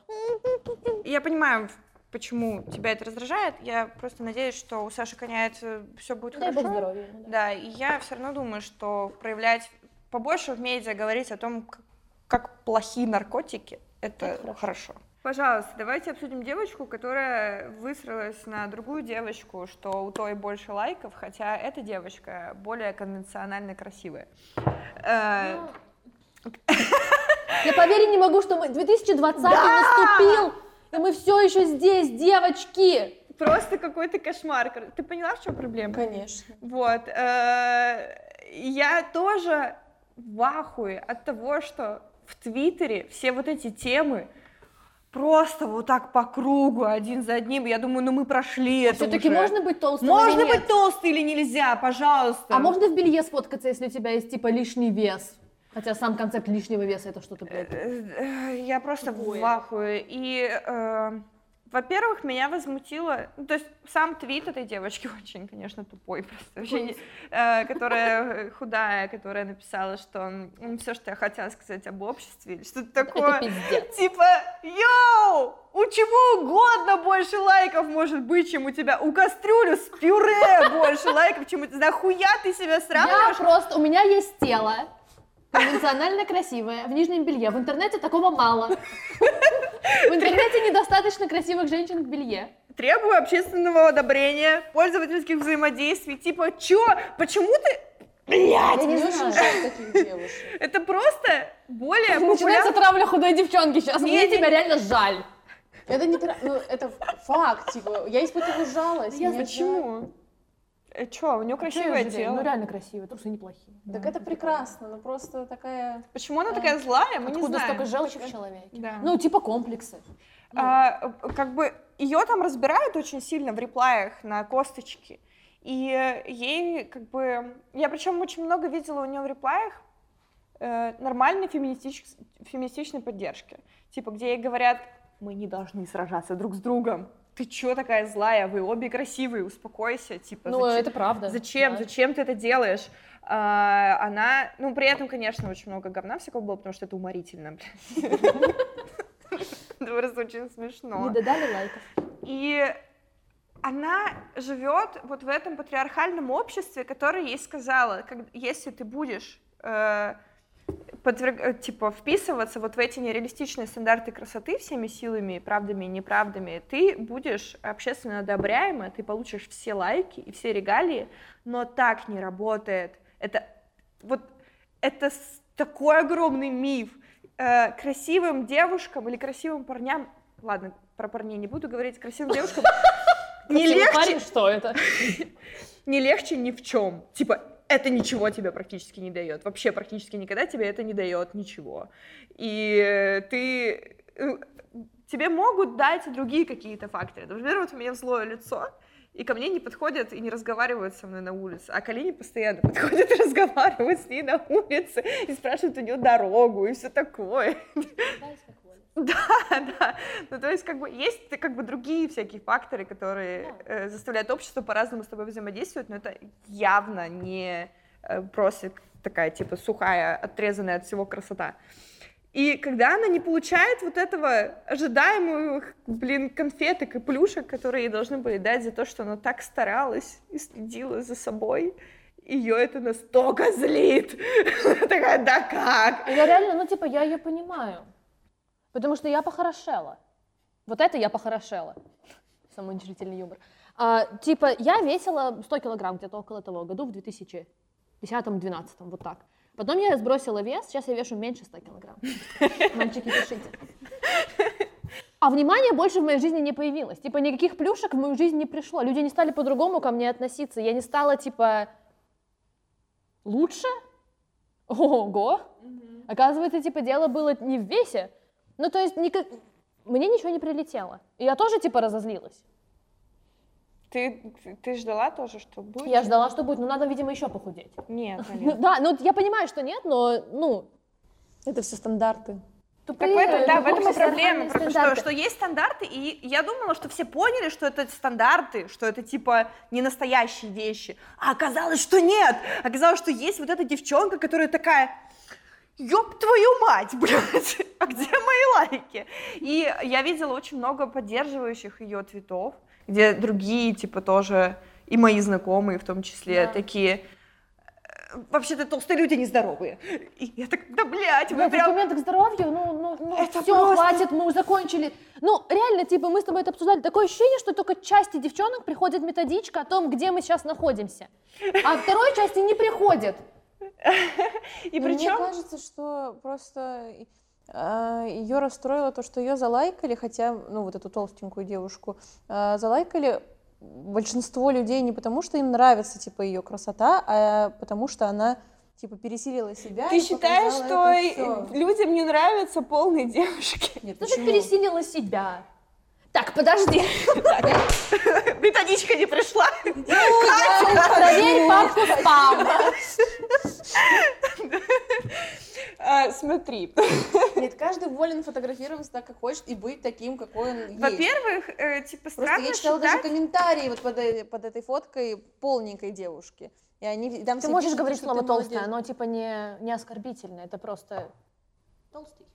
[SPEAKER 1] Я понимаю, почему тебя это раздражает. Я просто надеюсь, что у Саши Коня это все будет
[SPEAKER 3] Дай бог
[SPEAKER 1] хорошо.
[SPEAKER 3] здоровья. ему, да.
[SPEAKER 1] Да, и я все равно думаю, что проявлять побольше в медиа, говорить о том, как, плохие наркотики, это,
[SPEAKER 3] Это хорошо.
[SPEAKER 1] хорошо. Пожалуйста, давайте обсудим девочку, которая высралась на другую девочку, что у той больше лайков, хотя эта девочка более конвенционально красивая. Э,
[SPEAKER 3] Я поверить не могу, что мы 2020 наступил, и мы все еще здесь, девочки.
[SPEAKER 1] Просто какой-то кошмар. Ты поняла, в чем проблема?
[SPEAKER 2] Конечно.
[SPEAKER 1] Вот. э, Я тоже в ахуе от того, что в Твиттере все вот эти темы просто вот так по кругу, один за одним. Я думаю, ну мы прошли это
[SPEAKER 3] Все-таки можно быть толстым
[SPEAKER 1] Можно быть толстый или нельзя, пожалуйста.
[SPEAKER 3] А можно в белье сфоткаться, если у тебя есть типа лишний вес? Хотя сам концепт лишнего веса это что-то, блядь.
[SPEAKER 1] Э, э, Я просто в ахуе. И э, во-первых, меня возмутило, ну, то есть сам твит этой девочки очень, конечно, тупой просто, вообще не- э, которая худая, которая написала, что все, что я хотела сказать об обществе, или что-то такое. Типа, йоу, у чего угодно больше лайков может быть, чем у тебя. У кастрюли с пюре больше лайков, чем у тебя. Нахуя ты себя
[SPEAKER 3] Я
[SPEAKER 1] сравниваешь?
[SPEAKER 3] просто, у меня есть тело, конвенционально красивое, в нижнем белье. В интернете такого мало. В интернете недостаточно красивых женщин в белье.
[SPEAKER 1] Требую общественного одобрения, пользовательских взаимодействий. Типа, чё? Почему ты... Блядь!
[SPEAKER 3] Я не
[SPEAKER 2] Мне очень
[SPEAKER 3] знаю.
[SPEAKER 2] жаль таких девушек.
[SPEAKER 1] Это просто более
[SPEAKER 3] Начинается травля худой девчонки сейчас. Мне тебя реально жаль.
[SPEAKER 2] Это не ну, это факт, типа, я испытываю жалость.
[SPEAKER 3] Я
[SPEAKER 1] Почему? Э, чё, у нее красивое
[SPEAKER 3] Ну
[SPEAKER 1] тело.
[SPEAKER 3] реально красивые, трусы неплохие.
[SPEAKER 2] Так это прекрасно, но просто такая...
[SPEAKER 1] Почему она такая злая, мы не
[SPEAKER 3] Откуда
[SPEAKER 1] знаем.
[SPEAKER 3] столько желчи в человеке?
[SPEAKER 1] Да.
[SPEAKER 3] Ну, типа комплексы.
[SPEAKER 1] А, э, как бы ее там разбирают очень сильно в реплаях на косточки. И э, ей как бы... Я причем очень много видела у нее в реплаях э, нормальной феминистич- феминистичной поддержки. Типа, где ей говорят, мы не должны сражаться друг с другом. Ты чё такая злая? Вы обе красивые, успокойся. Типа,
[SPEAKER 3] Ну,
[SPEAKER 1] зачем-
[SPEAKER 3] это правда.
[SPEAKER 1] Зачем?
[SPEAKER 3] да.
[SPEAKER 1] Зачем ты это делаешь? А, она, ну, при этом, конечно, очень много говна всякого было, потому что это уморительно. Это просто очень смешно.
[SPEAKER 3] Не додали лайков.
[SPEAKER 1] И она живет вот в этом патриархальном обществе, которое ей сказала, если ты будешь э, подверг- э, типа вписываться вот в эти нереалистичные стандарты красоты всеми силами, правдами и неправдами, ты будешь общественно одобряема, ты получишь все лайки и все регалии, но так не работает. Это вот это такой огромный миф. Э, красивым девушкам или красивым парням, ладно, про парней не буду говорить, красивым девушкам не легче,
[SPEAKER 3] парень, что это?
[SPEAKER 1] не легче ни в чем. Типа, это ничего тебе практически не дает. Вообще практически никогда тебе это не дает ничего. И ты... э, Тебе могут дать другие какие-то факторы. Например, вот у меня злое лицо, и ко мне не подходят и не разговаривают со мной на улице, а к Алине постоянно подходят и разговаривают с ней на улице, и спрашивают у нее дорогу, и все такое. Да, да. Ну, то есть, как бы, есть как бы другие всякие факторы, которые э, заставляют общество по-разному с тобой взаимодействовать, но это явно не э, просто такая, типа, сухая, отрезанная от всего красота. И когда она не получает вот этого ожидаемых, блин, конфеток и плюшек, которые ей должны были дать за то, что она так старалась и следила за собой, ее это настолько злит. Такая, да как?
[SPEAKER 3] Я реально, ну, типа, я ее понимаю. Потому что я похорошела. Вот это я похорошела. Самый уничижительный юмор. А, типа, я весила 100 килограмм где-то около того году, в 2010-2012, вот так. Потом я сбросила вес, сейчас я вешу меньше 100 килограмм. Мальчики, пишите. А внимания больше в моей жизни не появилось. Типа, никаких плюшек в мою жизнь не пришло. Люди не стали по-другому ко мне относиться. Я не стала, типа, лучше? Ого! Оказывается, типа, дело было не в весе. Ну, то есть, никак... мне ничего не прилетело. И я тоже, типа, разозлилась.
[SPEAKER 1] Ты, ты ждала тоже, что будет?
[SPEAKER 3] Я ждала, что будет, но надо, видимо, еще похудеть.
[SPEAKER 1] Нет,
[SPEAKER 3] Ну,
[SPEAKER 1] Алина.
[SPEAKER 3] да, ну, я понимаю, что нет, но, ну,
[SPEAKER 2] Это все стандарты.
[SPEAKER 1] Так в
[SPEAKER 3] тупые,
[SPEAKER 1] этом, да, в этом и
[SPEAKER 3] тупые
[SPEAKER 1] проблема, просто что, что есть стандарты, и я думала, что все поняли, что это стандарты, что это типа не настоящие вещи, а оказалось, что нет, оказалось, что есть вот эта девчонка, которая такая, ёб твою мать, блядь, а где мои лайки? И я видела очень много поддерживающих ее твитов, где другие, типа, тоже, и мои знакомые в том числе,
[SPEAKER 3] Да.
[SPEAKER 1] такие, «Э, вообще-то толстые люди нездоровые. И я так, да, блядь, вы
[SPEAKER 3] Блядь,
[SPEAKER 1] прям...
[SPEAKER 3] аргументы к здоровью, ну, ну, ну
[SPEAKER 1] Это
[SPEAKER 3] все,
[SPEAKER 1] просто-
[SPEAKER 3] хватит, мы закончили. Ну, реально, типа, мы с тобой это обсуждали. Такое ощущение, что только части девчонок приходит методичка о том, где мы сейчас находимся. А второй части не приходит.
[SPEAKER 1] И
[SPEAKER 2] Но Мне
[SPEAKER 1] причем...
[SPEAKER 2] кажется, что просто ее расстроило то, что ее залайкали, хотя, ну, вот эту толстенькую девушку, а, залайкали большинство людей не потому, что им нравится, типа, ее красота, а потому что она, типа, пересилила себя.
[SPEAKER 1] Ты
[SPEAKER 2] и
[SPEAKER 1] считаешь, что людям не нравятся полные девушки?
[SPEAKER 2] Нет,
[SPEAKER 3] Ты же
[SPEAKER 2] почему?
[SPEAKER 3] пересилила себя. Так, подожди.
[SPEAKER 1] Методичка не пришла.
[SPEAKER 3] Проверь папку спам.
[SPEAKER 1] А, смотри,
[SPEAKER 2] Нет, каждый волен фотографироваться так, как хочет, и быть таким, какой он есть.
[SPEAKER 1] во-первых, э, типа
[SPEAKER 2] Просто
[SPEAKER 1] странно
[SPEAKER 2] я читала даже
[SPEAKER 1] считать-
[SPEAKER 2] комментарии вот под, э- под этой фоткой полненькой девушки. И они и там
[SPEAKER 3] Ты можешь
[SPEAKER 2] пишут,
[SPEAKER 3] говорить
[SPEAKER 2] что
[SPEAKER 3] слово толстая, оно типа не, не оскорбительное, это просто толстый.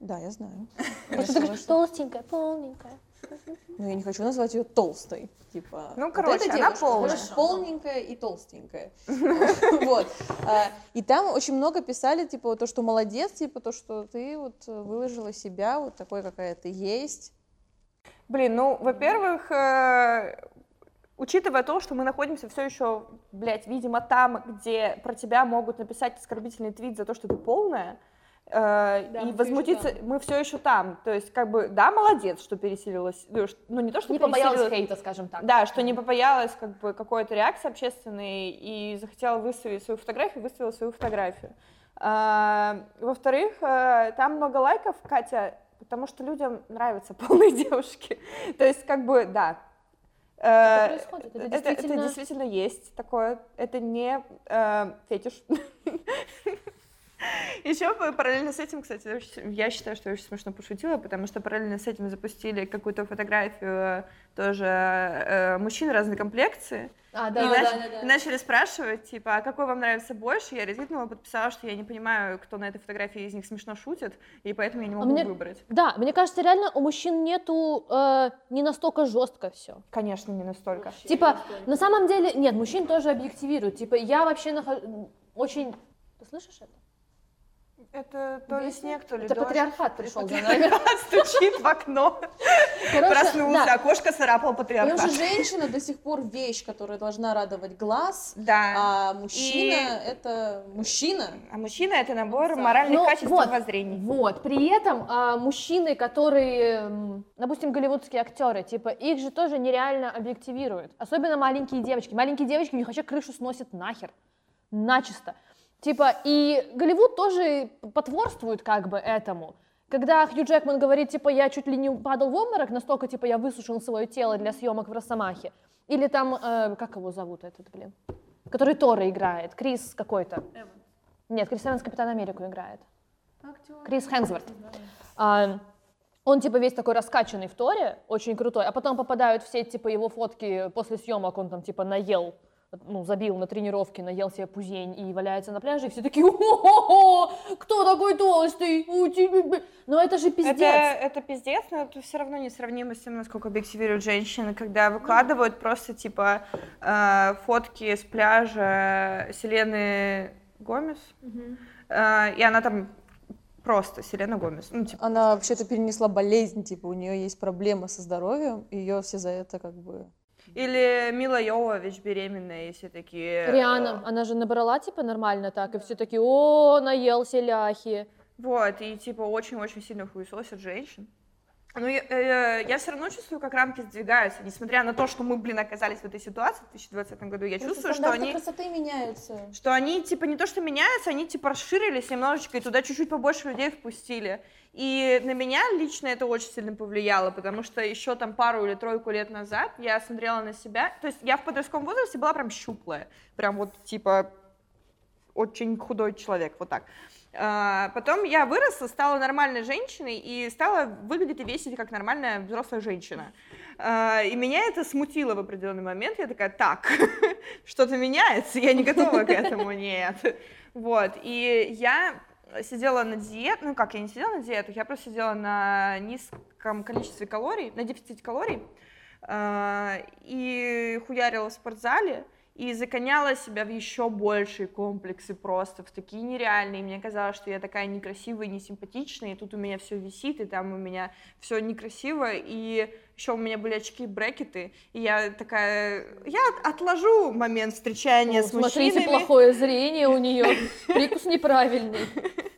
[SPEAKER 2] Да, я знаю. Я
[SPEAKER 3] ты говоришь толстенькая, полненькая.
[SPEAKER 2] Но я не хочу назвать ее толстой. Типа,
[SPEAKER 1] Ну,
[SPEAKER 2] вот
[SPEAKER 1] короче,
[SPEAKER 2] эта
[SPEAKER 1] она
[SPEAKER 2] девушка,
[SPEAKER 1] полная.
[SPEAKER 2] знаешь, полненькая и толстенькая. Вот. А, И там очень много писали, типа, вот то, что молодец, типа, то, что ты вот выложила себя вот такой, какая ты есть.
[SPEAKER 1] Блин, ну, во-первых, э, учитывая то, что мы находимся все еще, блядь, видимо, там, где про тебя могут написать оскорбительный твит за то, что ты полная, э,
[SPEAKER 2] Да,
[SPEAKER 1] и возмутиться, мы все еще там. То есть, как бы, да, молодец, что пересилилась, ну, ш- ну, не то, что
[SPEAKER 3] Не побоялась хейта, скажем так.
[SPEAKER 1] Да, что не побоялась как бы какой-то реакции общественной и захотела выставить свою фотографию, выставила свою фотографию. А, во-вторых, э, там много лайков, Катя, потому что людям нравятся полные девушки. То есть, как бы, да. Э,
[SPEAKER 3] Это происходит, это
[SPEAKER 1] это, это
[SPEAKER 3] действительно-
[SPEAKER 1] действительно есть такое. Это не э, фетиш. Еще параллельно с этим, кстати, я считаю, что я очень смешно пошутила, потому что параллельно с этим запустили какую-то фотографию тоже э, мужчин разной комплекции.
[SPEAKER 3] А,
[SPEAKER 1] и,
[SPEAKER 3] да,
[SPEAKER 1] нач-
[SPEAKER 3] да, да, да.
[SPEAKER 1] начали спрашивать, типа, а какой вам нравится больше? Я ретвитнула, подписала, что я не понимаю, кто на этой фотографии из них смешно шутит, и поэтому я не могу
[SPEAKER 3] мне-
[SPEAKER 1] выбрать.
[SPEAKER 3] Да, мне кажется, реально у мужчин нету э, не настолько жестко все.
[SPEAKER 1] Конечно, не настолько.
[SPEAKER 3] Типа, на самом деле, нет, мужчин тоже объективируют. Типа, я вообще нахожу очень... Ты слышишь это?
[SPEAKER 1] Это то ли снег, то ли
[SPEAKER 3] Это
[SPEAKER 1] дождь.
[SPEAKER 3] патриархат пришел за нами.
[SPEAKER 1] Стучит в окно.
[SPEAKER 3] Короче,
[SPEAKER 1] Проснулся,
[SPEAKER 3] да.
[SPEAKER 1] окошко царапал
[SPEAKER 2] Потому
[SPEAKER 1] патриархат.
[SPEAKER 2] что женщина до сих пор вещь, которая должна радовать глаз,
[SPEAKER 1] Да.
[SPEAKER 2] а мужчина
[SPEAKER 1] И-
[SPEAKER 2] это мужчина.
[SPEAKER 1] А мужчина это набор моральных
[SPEAKER 3] Ну,
[SPEAKER 1] качеств
[SPEAKER 3] вот.
[SPEAKER 1] и воззрений.
[SPEAKER 3] Вот, при этом а, мужчины, которые, допустим, голливудские актеры, типа, их же тоже нереально объективируют. Особенно маленькие девочки. Маленькие девочки у них вообще крышу сносят нахер. Начисто. Типа, и Голливуд тоже потворствует как бы этому. Когда Хью Джекман говорит, типа, я чуть ли не падал в обморок, настолько, типа, я высушил свое тело для съемок в Росомахе. Или там, э, как его зовут этот, блин? Который Тора играет, Крис какой-то. Нет, Крис Эванс Капитан Америку играет. Крис Хемсворт. А, он типа весь такой раскачанный в Торе, очень крутой, а потом попадают все типа его фотки после съемок, он там типа наел, ну, забил на тренировке, наел себе пузень и валяется на пляже, и все такие, о кто такой толстый? У тебя б-». Но это же пиздец.
[SPEAKER 1] Это, это пиздец, но это все равно несравнимо с тем, насколько объективируют женщины, когда выкладывают просто, типа, э, фотки с пляжа Селены Гомес, э, и она там просто Селена Гомес, ну, типа,
[SPEAKER 2] Она вообще-то перенесла болезнь, типа у нее есть проблемы со здоровьем, и ее все за это как бы...
[SPEAKER 1] или Мила Йовович беременная, и все такие... э,
[SPEAKER 3] Риана, она же набрала типа нормально так, и все такие, о, наелся ляхи.
[SPEAKER 1] Вот, и типа очень-очень сильно хуесосят женщин. Но я, э, я все равно чувствую, как рамки сдвигаются, несмотря на то, что мы, блин, оказались в этой ситуации в 2020 году. Я чувствую, что они,
[SPEAKER 2] красоты меняются.
[SPEAKER 1] что они, типа, не то, что меняются, они, типа, расширились немножечко, и туда чуть-чуть побольше людей впустили. И на меня лично это очень сильно повлияло, потому что еще там пару или тройку лет назад я смотрела на себя, то есть я в подростковом возрасте была прям щуплая, прям вот, типа, очень худой человек, вот так. А, Потом я выросла, стала нормальной женщиной и стала выглядеть и весить как нормальная взрослая женщина. А, И меня это смутило в определенный момент. Я такая, так, что-то меняется, я не готова к этому, нет. Вот, и я сидела на диете, ну как, я не сидела на диетах, я просто сидела на низком количестве калорий, на дефиците калорий, а, и хуярила в спортзале, и загоняла себя в еще большие комплексы просто, в такие нереальные. Мне казалось, что я такая некрасивая, несимпатичная, и тут у меня все висит, и там у меня все некрасиво, и еще у меня были очки брекеты, и я такая, я отложу момент встречания
[SPEAKER 3] О,
[SPEAKER 1] с
[SPEAKER 3] Смотрите,
[SPEAKER 1] мужчинами.
[SPEAKER 3] плохое зрение у нее, прикус неправильный.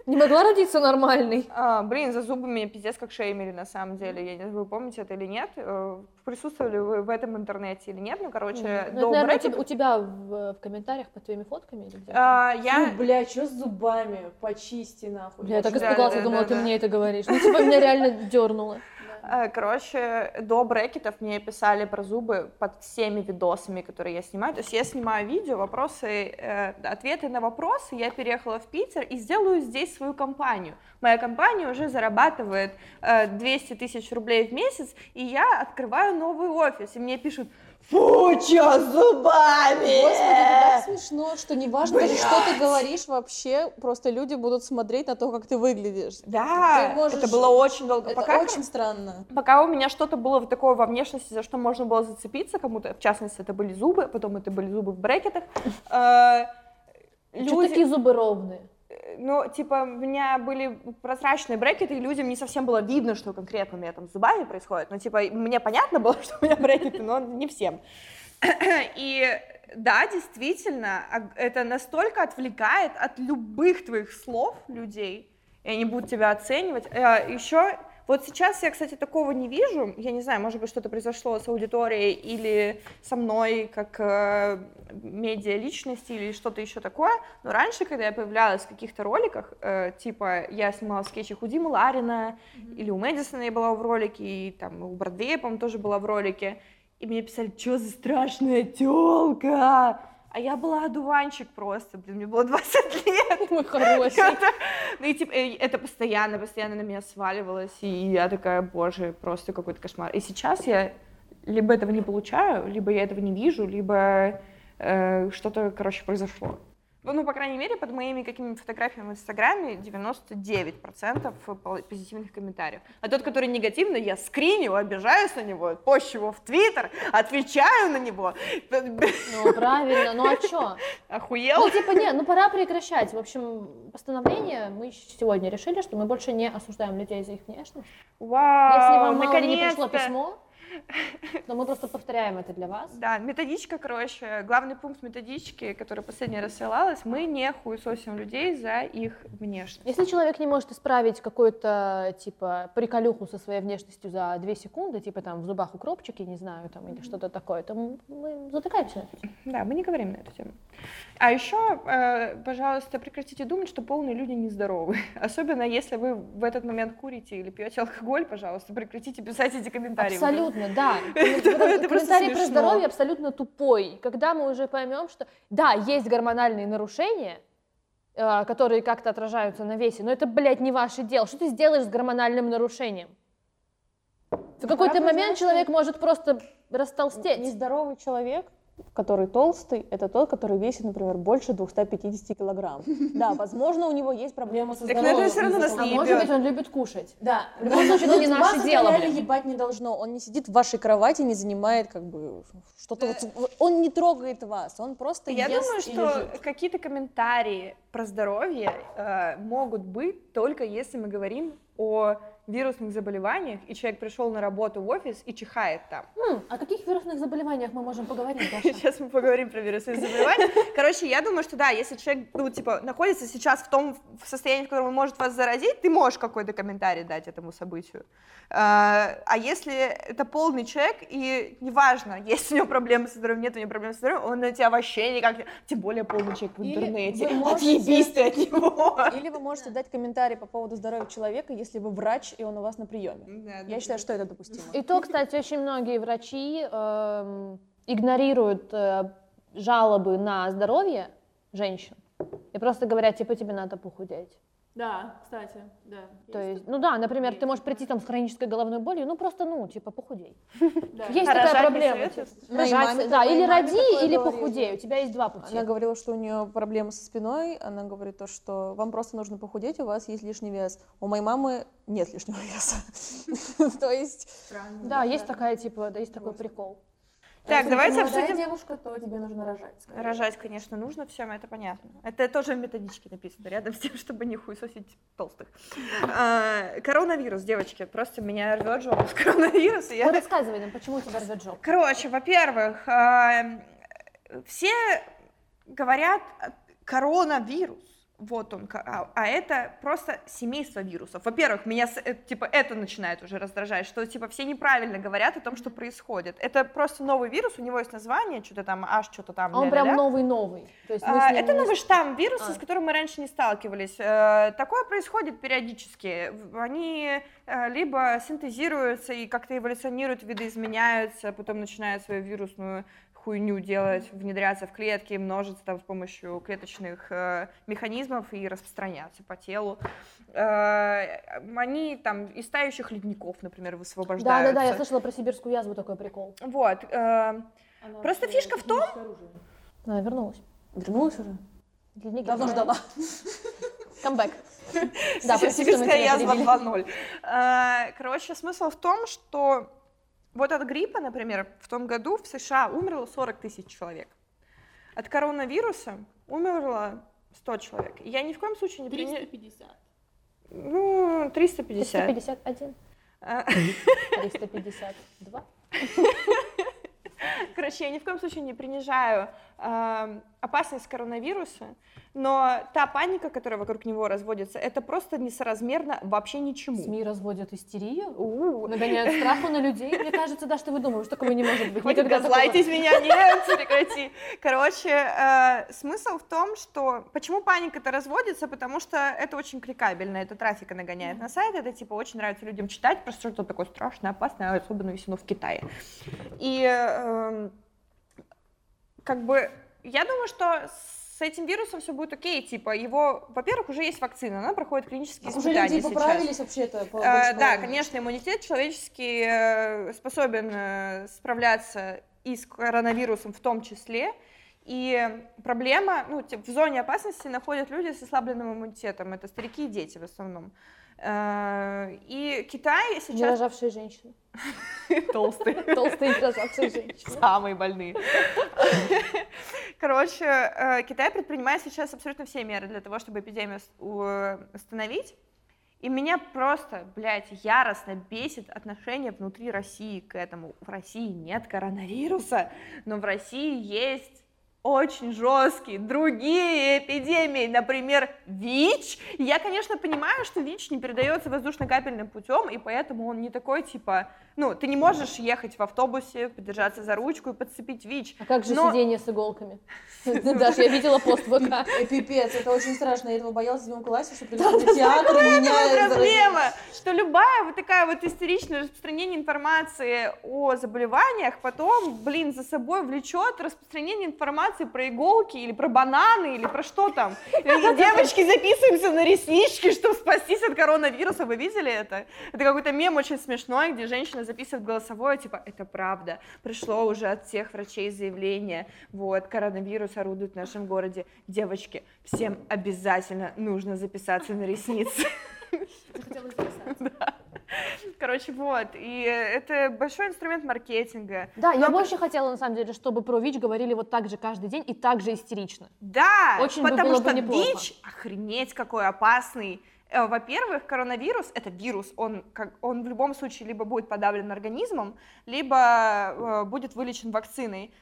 [SPEAKER 3] Не могла родиться нормальный.
[SPEAKER 1] А, блин, за зубы меня пиздец как шеймили на самом деле. Я не знаю, вы помните это или нет. Э, Присутствовали вы в этом интернете или нет? Ну, короче,
[SPEAKER 3] Ну,
[SPEAKER 1] до
[SPEAKER 3] это, наверное, у
[SPEAKER 1] брекет-
[SPEAKER 3] тебя, у тебя в, в комментариях под твоими фотками или где?
[SPEAKER 1] А, я...
[SPEAKER 2] Фу, бля, что с зубами? Почисти нахуй.
[SPEAKER 3] Бля, я так
[SPEAKER 1] да,
[SPEAKER 3] испугалась,
[SPEAKER 1] да,
[SPEAKER 3] я думала,
[SPEAKER 1] да,
[SPEAKER 3] ты
[SPEAKER 1] да.
[SPEAKER 3] мне это говоришь. Ну, типа, меня реально дернуло.
[SPEAKER 1] Э, Короче, до брекетов мне писали про зубы под всеми видосами, которые я снимаю. То есть я снимаю видео, вопросы, э, ответы на вопросы. Я переехала в Питер и сделаю здесь свою компанию. Моя компания уже зарабатывает э, 200 тысяч рублей в месяц, и я открываю новый офис. И мне пишут, фу, чё с зубами?
[SPEAKER 2] Господи, это так смешно, что неважно даже, что ты говоришь вообще, просто люди будут смотреть на то, как ты выглядишь.
[SPEAKER 1] Да,
[SPEAKER 2] Ты можешь-
[SPEAKER 1] это было очень долго.
[SPEAKER 2] Это
[SPEAKER 1] Пока-
[SPEAKER 2] очень странно.
[SPEAKER 1] Пока у меня что-то было такое во внешности, за что можно было зацепиться кому-то, в частности, это были зубы, потом это были зубы в брекетах. э,
[SPEAKER 3] Что
[SPEAKER 1] люди-
[SPEAKER 3] такие зубы ровные?
[SPEAKER 1] Ну, типа, у меня были прозрачные брекеты, и людям не совсем было видно, что конкретно у меня там с зубами происходит. Ну, типа, мне понятно было, что у меня брекеты, но не всем. И да, действительно, а- это настолько отвлекает от любых твоих слов людей, и они будут тебя оценивать. Еще, вот сейчас я, кстати, такого не вижу. Я не знаю, может быть, что-то произошло с аудиторией или со мной как э, медиа-личности или что-то еще такое. Но раньше, когда я появлялась в каких-то роликах, э, типа я снимала в скетчах у Димы Ларина, или у Мэдисона я была в ролике, и там у Бродвея, по-моему, тоже была в ролике. И мне писали, что за страшная телка? А я была одуванчик просто, блин, мне было 20 лет.
[SPEAKER 3] Мой хороший.
[SPEAKER 1] Это- Ну и типа это постоянно, постоянно на меня сваливалось, и я такая, боже, просто какой-то кошмар. И сейчас я либо этого не получаю, либо я этого не вижу, либо э, что-то, короче, произошло. Ну, по крайней мере, под моими какими-то фотографиями в Инстаграме 99% пол- позитивных комментариев. А тот, который негативный, я скриню, обижаюсь на него, пощу его в Твиттер, отвечаю на него.
[SPEAKER 3] Ну, правильно, ну а чё?
[SPEAKER 1] Охуел?
[SPEAKER 3] Ну, типа, нет, ну пора прекращать. В общем, постановление мы сегодня решили, что мы больше не осуждаем людей за их внешность.
[SPEAKER 1] Вау,
[SPEAKER 3] Если вам мало не пришло письмо, то мы просто повторяем это для вас.
[SPEAKER 1] Да, методичка, короче, главный пункт методички, который последний рассылалась, мы не хуесосим людей за их внешность.
[SPEAKER 3] Если человек не может исправить какую-то, типа, приколюху со своей внешностью за две секунды, типа, там, в зубах укропчики, не знаю, там, или что-то такое, то мы затыкаемся. на эту тему.
[SPEAKER 1] Да, мы не говорим на эту тему. А еще, э, пожалуйста, прекратите думать, что полные люди нездоровы. Особенно если вы в этот момент курите или пьете алкоголь, пожалуйста, прекратите писать эти комментарии. уже.
[SPEAKER 3] Абсолютно, да. Комментарий про здоровье абсолютно тупой. Когда мы уже поймем, что да, есть гормональные нарушения, э, которые как-то отражаются на весе, но это, блядь, не ваше дело. Что ты сделаешь с гормональным нарушением? В какой-то момент человек может просто растолстеть.
[SPEAKER 2] Нездоровый человек, который толстый, это тот, который весит, например, больше 250 килограмм. Да, возможно, у него есть проблемы со
[SPEAKER 1] Так, это
[SPEAKER 2] здоровьем.
[SPEAKER 1] всё равно нас
[SPEAKER 3] А
[SPEAKER 1] не
[SPEAKER 3] может
[SPEAKER 1] ебёт.
[SPEAKER 3] быть, он любит кушать.
[SPEAKER 2] Да,
[SPEAKER 3] В любом случае, это не
[SPEAKER 2] вас
[SPEAKER 3] наше дело,
[SPEAKER 2] реально
[SPEAKER 3] блин.
[SPEAKER 2] ебать не должно. Он не сидит в вашей кровати, не занимает как бы что-то. вот- Он не трогает вас, он просто
[SPEAKER 1] Я
[SPEAKER 2] ест
[SPEAKER 1] думаю,
[SPEAKER 2] и
[SPEAKER 1] что какие-то комментарии про здоровье э, могут быть только если мы говорим о вирусных заболеваниях, и человек пришел на работу в офис и чихает там.
[SPEAKER 3] М, о каких вирусных заболеваниях мы можем поговорить, Даша?
[SPEAKER 1] Сейчас мы поговорим про вирусные заболевания. Короче, я думаю, что да, если человек, ну, типа, находится сейчас в том состоянии, в котором он может вас заразить, ты можешь какой-то комментарий дать этому событию. А а если это полный человек, и неважно, есть у него проблемы со здоровьем, нет у него проблем со здоровьем, он на тебя вообще никак не... Тем более полный человек в интернете.
[SPEAKER 2] можете-
[SPEAKER 1] Отъебись ты от него.
[SPEAKER 2] Или вы можете дать комментарий по поводу здоровья человека, если вы врач, и он у вас на приеме. Я считаю, что это допустимо.
[SPEAKER 3] И то, кстати, очень многие врачи эм, игнорируют э, жалобы на здоровье женщин и просто говорят, типа, тебе надо похудеть.
[SPEAKER 4] Да, кстати, да.
[SPEAKER 3] То есть, ну да, например, ты можешь прийти там с хронической головной болью, ну просто, ну, типа, похудей.
[SPEAKER 4] да.
[SPEAKER 3] Есть
[SPEAKER 1] А
[SPEAKER 3] такая проблема. типа, рожать, да, или роди, или похудей. У тебя есть два пути.
[SPEAKER 2] Она говорила, что у нее проблемы со спиной. Она говорит то, что вам просто нужно похудеть, у вас есть лишний вес. У моей мамы нет лишнего веса. То есть
[SPEAKER 3] Да, есть такая, типа, да, есть такой прикол.
[SPEAKER 1] Так, давайте обсудим.
[SPEAKER 2] девушка, то тебе нужно рожать. скорее.
[SPEAKER 1] Рожать, конечно, нужно всем, это понятно. Это тоже в методичке написано, рядом с тем, чтобы не хуесосить толстых. А, Коронавирус, девочки, просто меня рвет жопу с коронавируса.
[SPEAKER 3] Ну,
[SPEAKER 1] Я
[SPEAKER 3] рассказывай нам, почему тебя рвет жопу.
[SPEAKER 1] Короче, во-первых, а, все говорят а, коронавирус. Вот он, а, а это просто семейство вирусов. Во-первых, меня э, типа это начинает уже раздражать, что типа все неправильно говорят о том, что происходит. Это просто новый вирус, у него есть название, что-то там, аж что-то там.
[SPEAKER 3] А он прям
[SPEAKER 1] ля-ля-ля.
[SPEAKER 3] новый-новый. То есть
[SPEAKER 1] А, Это
[SPEAKER 3] не-
[SPEAKER 1] новый штамм вируса,
[SPEAKER 3] А.
[SPEAKER 1] с которым мы раньше не сталкивались. Э, Такое происходит периодически. Они э, либо синтезируются и как-то эволюционируют, видоизменяются, потом начинают свою вирусную хуйню делать, внедряться в клетки, множиться там с помощью клеточных э, механизмов и распространяться по телу. Э, Они там из тающих ледников, например, высвобождаются.
[SPEAKER 3] Да-да-да, я слышала про сибирскую язву такой прикол.
[SPEAKER 1] Вот. э, Просто фишка в том,
[SPEAKER 3] Она вернулась.
[SPEAKER 2] Вернулась уже?
[SPEAKER 3] Ледники
[SPEAKER 2] Давно ждала.
[SPEAKER 3] Камбэк. Да, прости,
[SPEAKER 1] Сибирская язва
[SPEAKER 3] перебили.
[SPEAKER 1] 2.0. Э, Короче, смысл в том, что вот от гриппа, например, в том году в США умерло 40 тысяч человек. От коронавируса умерло 100 человек. И Я ни в коем случае не приня-
[SPEAKER 4] 350.
[SPEAKER 1] Ну, 350.
[SPEAKER 3] 351,
[SPEAKER 1] Э,
[SPEAKER 3] 352.
[SPEAKER 1] Короче, я ни в коем случае не принижаю опасность коронавируса, но та паника, которая вокруг него разводится, это просто несоразмерно вообще ничему.
[SPEAKER 3] СМИ разводят истерию,
[SPEAKER 1] У,
[SPEAKER 3] нагоняют страху на людей. Мне кажется, да, что вы думаете, что такого не может быть.
[SPEAKER 1] Хватит
[SPEAKER 3] Никогда такого-
[SPEAKER 1] газлайтить меня, нет, прекрати. Короче, э, смысл в том, что почему паника-то разводится, потому что это очень кликабельно, это трафика нагоняет на сайт, это типа очень нравится людям читать, просто что такое страшное, опасное, особенно если оно в Китае. И эм, как бы я думаю, что с этим вирусом все будет окей, типа его, во-первых, уже есть вакцина, она проходит клинические
[SPEAKER 2] Уже
[SPEAKER 1] испытания
[SPEAKER 2] люди
[SPEAKER 1] сейчас.
[SPEAKER 2] поправились вообще-то? по- больше
[SPEAKER 1] Да, конечно, иммунитет человеческий э, способен э, справляться и с коронавирусом в том числе. И проблема, ну, типа, в зоне опасности находят люди с ослабленным иммунитетом. Это старики и дети в основном. И Китай
[SPEAKER 3] Не
[SPEAKER 1] сейчас
[SPEAKER 3] рожавшие женщины. Толстые не рожавшие женщины.
[SPEAKER 1] Самые больные. Короче, э, Китай предпринимает сейчас абсолютно все меры для того, чтобы эпидемию остановить. И меня просто, блядь, яростно бесит отношение внутри России к этому. В России нет коронавируса, но в России есть очень жесткие другие эпидемии, например, ВИЧ. Я, конечно, понимаю, что ВИЧ не передается воздушно-капельным путем, и поэтому он не такой, типа, ну, ты не можешь ехать в автобусе, подержаться за ручку и подцепить ВИЧ.
[SPEAKER 3] А как же
[SPEAKER 1] Но-
[SPEAKER 3] сидение с иголками? Даже я видела пост ВК.
[SPEAKER 2] Пипец, это очень страшно. Я этого боялась в седьмом классе, что придут в театр, меня
[SPEAKER 1] Это проблема, что любая вот такая вот истеричное распространение информации о заболеваниях потом, блин, за собой влечет распространение информации про иголки или про бананы или про что там. Девочки записываемся на реснички, чтобы спастись от коронавируса. Вы видели это? Это какой-то мем очень смешной, где женщина записывает голосовое, типа, это правда, пришло уже от всех врачей заявление, вот, коронавирус орудует в нашем городе. Девочки, всем обязательно нужно записаться на ресницы.
[SPEAKER 4] Записаться.
[SPEAKER 1] Короче, вот, и это большой инструмент маркетинга.
[SPEAKER 3] Да, я
[SPEAKER 1] Но-
[SPEAKER 3] больше хотела, на самом деле, чтобы про ВИЧ говорили вот так же каждый день и так же истерично.
[SPEAKER 1] Да,
[SPEAKER 3] Очень бы
[SPEAKER 1] потому
[SPEAKER 3] было бы
[SPEAKER 1] что
[SPEAKER 3] неплохо.
[SPEAKER 1] ВИЧ, охренеть какой опасный. Э, Во-первых, коронавирус — это вирус, он, как, он в любом случае либо будет подавлен организмом, либо э, будет вылечен вакциной.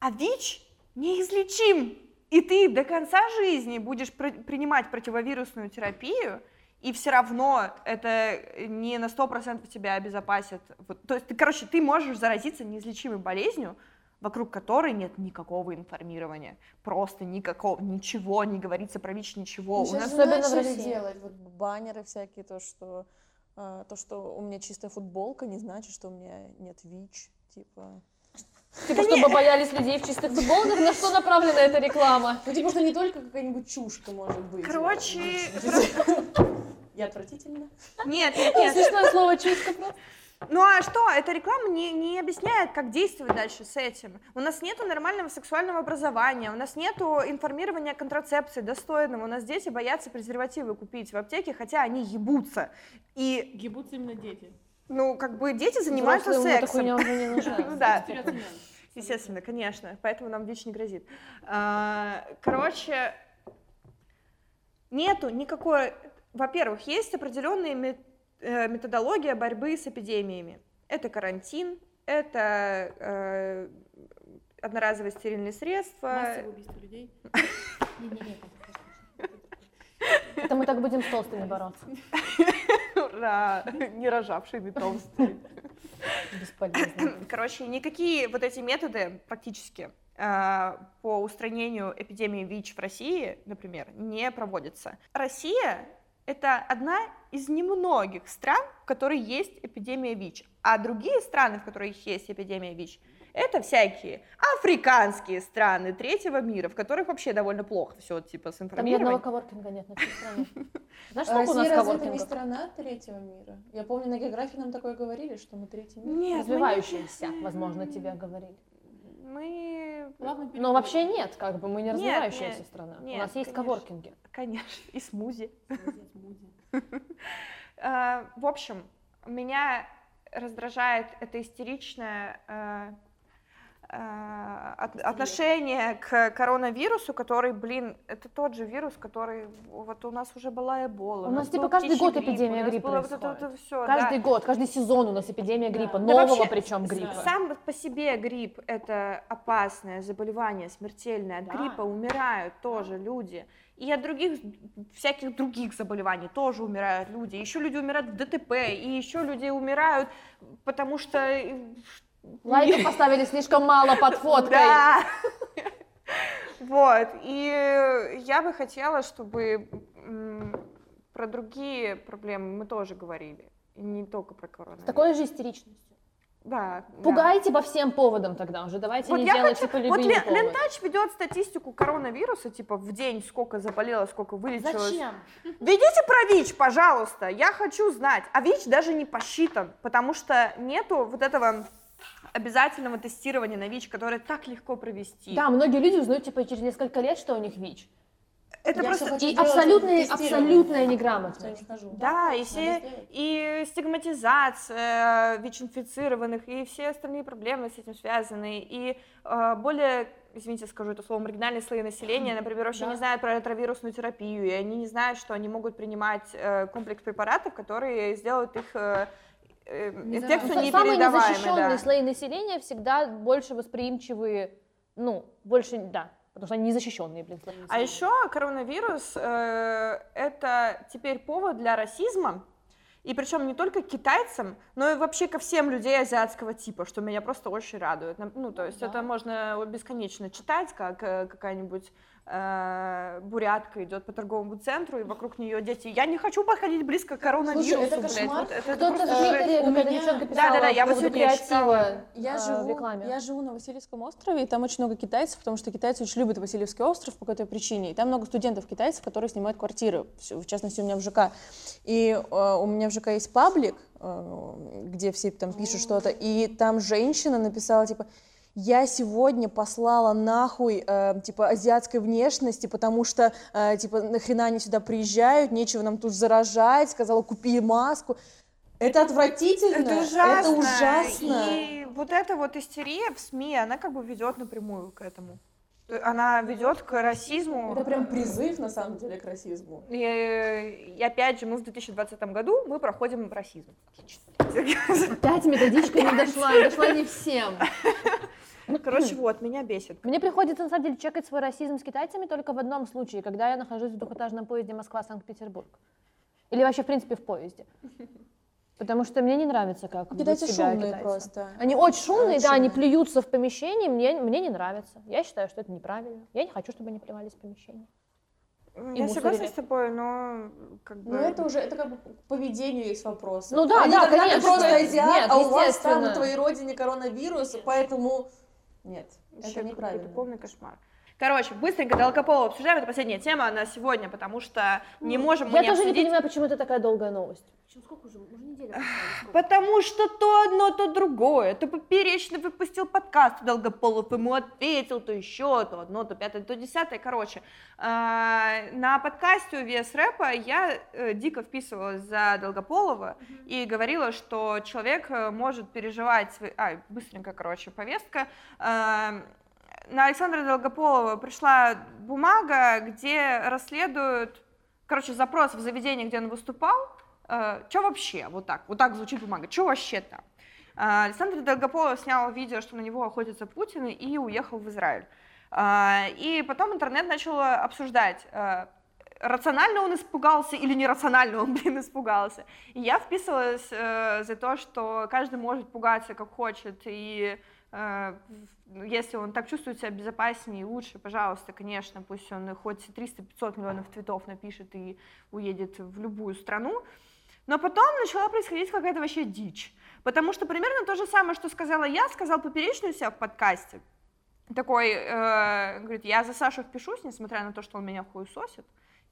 [SPEAKER 1] А ВИЧ неизлечим, и ты до конца жизни будешь при- принимать противовирусную терапию, и все равно это не на 100% тебя обезопасит. Вот, то есть, ты, короче, ты можешь заразиться неизлечимой болезнью, вокруг которой нет никакого информирования. Просто никакого, ничего не говорится про ВИЧ, ничего.
[SPEAKER 2] Ну,
[SPEAKER 1] У
[SPEAKER 2] сейчас
[SPEAKER 1] нас
[SPEAKER 3] особенно в России.
[SPEAKER 2] делать вот баннеры всякие, то, что а, то, что у меня чистая футболка, не значит, что у меня нет ВИЧ, типа.
[SPEAKER 3] Типа, чтобы боялись людей в чистых футболках, на что направлена эта реклама?
[SPEAKER 2] Ну, типа, что не только какая-нибудь чушка может быть.
[SPEAKER 1] Короче,
[SPEAKER 2] Я отвратительно.
[SPEAKER 1] Нет, нет, нет.
[SPEAKER 3] Смешное слово чушка просто.
[SPEAKER 1] Ну а что, эта реклама не, не объясняет, как действовать дальше с этим. У нас нету нормального сексуального образования, у нас нету информирования о контрацепции достойного, у нас дети боятся презервативы купить в аптеке, хотя они ебутся. И,
[SPEAKER 4] Гибутся именно дети.
[SPEAKER 1] ну, как бы дети занимаются
[SPEAKER 3] Взрослым эта
[SPEAKER 1] сексом.
[SPEAKER 3] не
[SPEAKER 1] Ну да, естественно, конечно, поэтому нам ВИЧ не грозит. А, Короче, нету никакой... Во-первых, есть э, методология борьбы с эпидемиями. Это карантин, это э, одноразовые стерильные средства.
[SPEAKER 4] Массовое убийство людей.
[SPEAKER 3] Не-не-не, это Это мы так будем с толстыми бороться.
[SPEAKER 1] Ура! Не рожавшими толстые.
[SPEAKER 3] Бесполезно.
[SPEAKER 1] Короче, никакие вот эти методы практически э, по устранению эпидемии ВИЧ в России, например, не проводятся. Россия — это одна из немногих стран, в которой есть эпидемия ВИЧ, а другие страны, в которых есть эпидемия ВИЧ, это всякие африканские страны третьего мира, в которых вообще довольно плохо все типа с
[SPEAKER 3] Там ни одного
[SPEAKER 1] информированием.
[SPEAKER 3] коворкинга нет на всей стране. Знаешь, сколько у нас
[SPEAKER 2] это не
[SPEAKER 3] коворкингов?
[SPEAKER 2] страна третьего мира? Я помню, на географии нам такое говорили, что мы третий мир.
[SPEAKER 1] Нет,
[SPEAKER 3] Развивающиеся, возможно, тебе говорили.
[SPEAKER 1] Мы,
[SPEAKER 3] Но
[SPEAKER 4] переход.
[SPEAKER 3] вообще нет, как бы мы не развивающаяся
[SPEAKER 1] нет,
[SPEAKER 3] страна. У
[SPEAKER 1] нет,
[SPEAKER 3] нас есть
[SPEAKER 1] конечно.
[SPEAKER 3] коворкинги.
[SPEAKER 1] конечно, и смузи.
[SPEAKER 4] Смузи, смузи.
[SPEAKER 1] Э, В общем, меня раздражает это истеричное э, отношение к коронавирусу, который, блин, это тот же вирус, который вот у нас уже была Эбола.
[SPEAKER 3] У нас, типа, каждый год
[SPEAKER 1] грипп,
[SPEAKER 3] эпидемия
[SPEAKER 1] у
[SPEAKER 3] гриппа
[SPEAKER 1] было
[SPEAKER 3] происходит.
[SPEAKER 1] вот это всё,
[SPEAKER 3] Каждый
[SPEAKER 1] да.
[SPEAKER 3] год, каждый сезон у нас эпидемия гриппа,
[SPEAKER 1] Да
[SPEAKER 3] нового
[SPEAKER 1] вообще,
[SPEAKER 3] причем гриппа.
[SPEAKER 1] Сам по себе грипп это опасное заболевание, смертельное. От
[SPEAKER 4] Да.
[SPEAKER 1] гриппа умирают тоже люди. И от других, всяких других заболеваний тоже умирают люди. Еще люди умирают в ДТП, и еще люди умирают, потому что...
[SPEAKER 3] Лайков поставили слишком мало под фоткой.
[SPEAKER 1] Да. Вот. И я бы хотела, чтобы про другие проблемы мы тоже говорили. Не только про
[SPEAKER 3] С
[SPEAKER 1] коронавирус.
[SPEAKER 3] такой же истеричностью.
[SPEAKER 1] Да. да.
[SPEAKER 3] Пугайте по всем поводам тогда уже. Давайте
[SPEAKER 1] Вот
[SPEAKER 3] не
[SPEAKER 1] я
[SPEAKER 3] делать
[SPEAKER 1] хочу-
[SPEAKER 3] типа
[SPEAKER 1] Вот Лен-
[SPEAKER 3] поводы.
[SPEAKER 1] Лентач ведет статистику коронавируса, типа в день сколько заболело, сколько вылечилось.
[SPEAKER 4] Зачем?
[SPEAKER 1] Ведите про ВИЧ, пожалуйста, я хочу знать. А ВИЧ даже не посчитан, потому что нету вот этого обязательного тестирования на ВИЧ, которое так легко провести.
[SPEAKER 3] Да, многие люди узнают типа через несколько лет, что у них ВИЧ.
[SPEAKER 1] Это
[SPEAKER 2] Я
[SPEAKER 1] просто...
[SPEAKER 3] И абсолютная, абсолютная неграмотность.
[SPEAKER 2] не хожу.
[SPEAKER 1] Да, и все, и стигматизация ВИЧ-инфицированных, и все остальные проблемы с этим связаны, и э, более, извините, скажу это слово, маргинальные слои населения, например, вообще
[SPEAKER 2] Да.
[SPEAKER 1] не знают про ретровирусную терапию, и они не знают, что они могут принимать э, комплекс препаратов, которые сделают их э, э, инфекцию
[SPEAKER 3] Самые
[SPEAKER 1] непередаваемой.
[SPEAKER 3] незащищенные
[SPEAKER 1] да.
[SPEAKER 3] слои населения всегда больше восприимчивые, ну, больше, да, потому что они незащищенные, блин, слои
[SPEAKER 1] А еще коронавирус э, это теперь повод для расизма. И причем не только к китайцам, но и вообще ко всем людей азиатского типа, что меня просто очень радует. Ну, то есть
[SPEAKER 2] Да.
[SPEAKER 1] это можно бесконечно читать, как э, какая-нибудь бурятка идет по торговому центру, и вокруг нее дети. Я не хочу подходить близко к коронавирусу,
[SPEAKER 2] Слушай, это кошмар.
[SPEAKER 1] Вот это
[SPEAKER 3] Кто-то
[SPEAKER 1] просто
[SPEAKER 3] в. Твиттере, какая-то девчонка писала
[SPEAKER 1] Да-да-да, я вот
[SPEAKER 3] поводу
[SPEAKER 1] сегодня читала.
[SPEAKER 3] креатива
[SPEAKER 2] Я
[SPEAKER 3] э,
[SPEAKER 2] живу,
[SPEAKER 3] в рекламе.
[SPEAKER 2] я живу на Васильевском острове, и там очень много китайцев, потому что китайцы очень любят Васильевский остров по какой-то причине. И там много студентов-китайцев, которые снимают квартиры, в в частности, у меня в ЖК. И э, у меня в ЖК есть паблик, э, где все там пишут что-то, и там женщина написала, типа, я сегодня послала нахуй, э, типа, азиатской внешности, потому что, э, типа, нахрена они сюда приезжают, нечего нам тут заражать, сказала, купи маску. Это отвратительно,
[SPEAKER 1] Это ужасно.
[SPEAKER 2] это ужасно.
[SPEAKER 1] И вот эта вот истерия в СМИ, она как бы ведет напрямую к этому. Она ведет к расизму.
[SPEAKER 2] Это прям призыв, на самом деле, к расизму.
[SPEAKER 1] И, и опять же, мы в 2020 году мы проходим расизм.
[SPEAKER 3] Опять методичка не дошла, не дошла не всем.
[SPEAKER 1] Короче, вот, меня бесит.
[SPEAKER 3] Мне приходится, на самом деле, чекать свой расизм с китайцами только в одном случае, когда я нахожусь в двухэтажном поезде Москва-Санкт-Петербург. Или вообще, в принципе, в поезде. Потому что мне не нравится, как
[SPEAKER 2] Китайцы
[SPEAKER 3] себя
[SPEAKER 2] шумные
[SPEAKER 3] китайцы.
[SPEAKER 2] просто.
[SPEAKER 3] Они очень шумные,
[SPEAKER 2] Очень
[SPEAKER 3] да, они плюются в помещении, мне, мне не нравится. Я считаю, что это неправильно. Я не хочу, чтобы они плевались в помещении.
[SPEAKER 1] Я
[SPEAKER 3] мусорили.
[SPEAKER 1] согласна с тобой, но как бы...
[SPEAKER 2] Ну это уже, это как бы к поведению есть вопросы.
[SPEAKER 3] Ну да,
[SPEAKER 2] Они
[SPEAKER 3] да,
[SPEAKER 2] когда ты
[SPEAKER 3] конечно.
[SPEAKER 2] просто азиат,
[SPEAKER 3] Нет,
[SPEAKER 2] а у вас там на твоей родине коронавирус, поэтому... Нет,
[SPEAKER 1] Вообще
[SPEAKER 2] это неправильно.
[SPEAKER 1] какой-то полный кошмар. Короче, быстренько Долгополова обсуждаем. Это последняя тема на сегодня, потому что не можем мы
[SPEAKER 3] Я
[SPEAKER 1] не
[SPEAKER 3] тоже не
[SPEAKER 1] обсудить.
[SPEAKER 3] понимаю, почему это такая долгая новость.
[SPEAKER 4] Причем сколько уже? Уже неделя?
[SPEAKER 1] Потому что то одно, то другое. То поперечно выпустил подкаст, Долгополов ему ответил, то еще, то одно, то пятое, то десятое. Короче, а, на подкасте VS Рэпа я э, дико вписывалась за Долгополова и говорила, что человек э, может переживать... свои- А, быстренько, короче, повестка. На Александра Долгополова пришла бумага, где расследуют, короче, запрос в заведении, где он выступал, что вообще, вот так, вот так звучит бумага, что вообще там. А, Александр Долгополов снял видео, что на него охотится Путин, и уехал в Израиль. А, И потом интернет начал обсуждать, а, рационально он испугался или нерационально он, блин, испугался. И я вписывалась э, за то, что каждый может пугаться как хочет, и э, если он так чувствует себя безопаснее и лучше, пожалуйста, конечно, пусть он хоть 300-500 миллионов твитов напишет и уедет в любую страну. Но потом начала происходить какая-то вообще дичь. Потому что примерно то же самое, что сказала я, сказал Поперечный у себя в подкасте. Такой, э, говорит, я за Сашу впишусь, несмотря на то, что он меня хуесосит.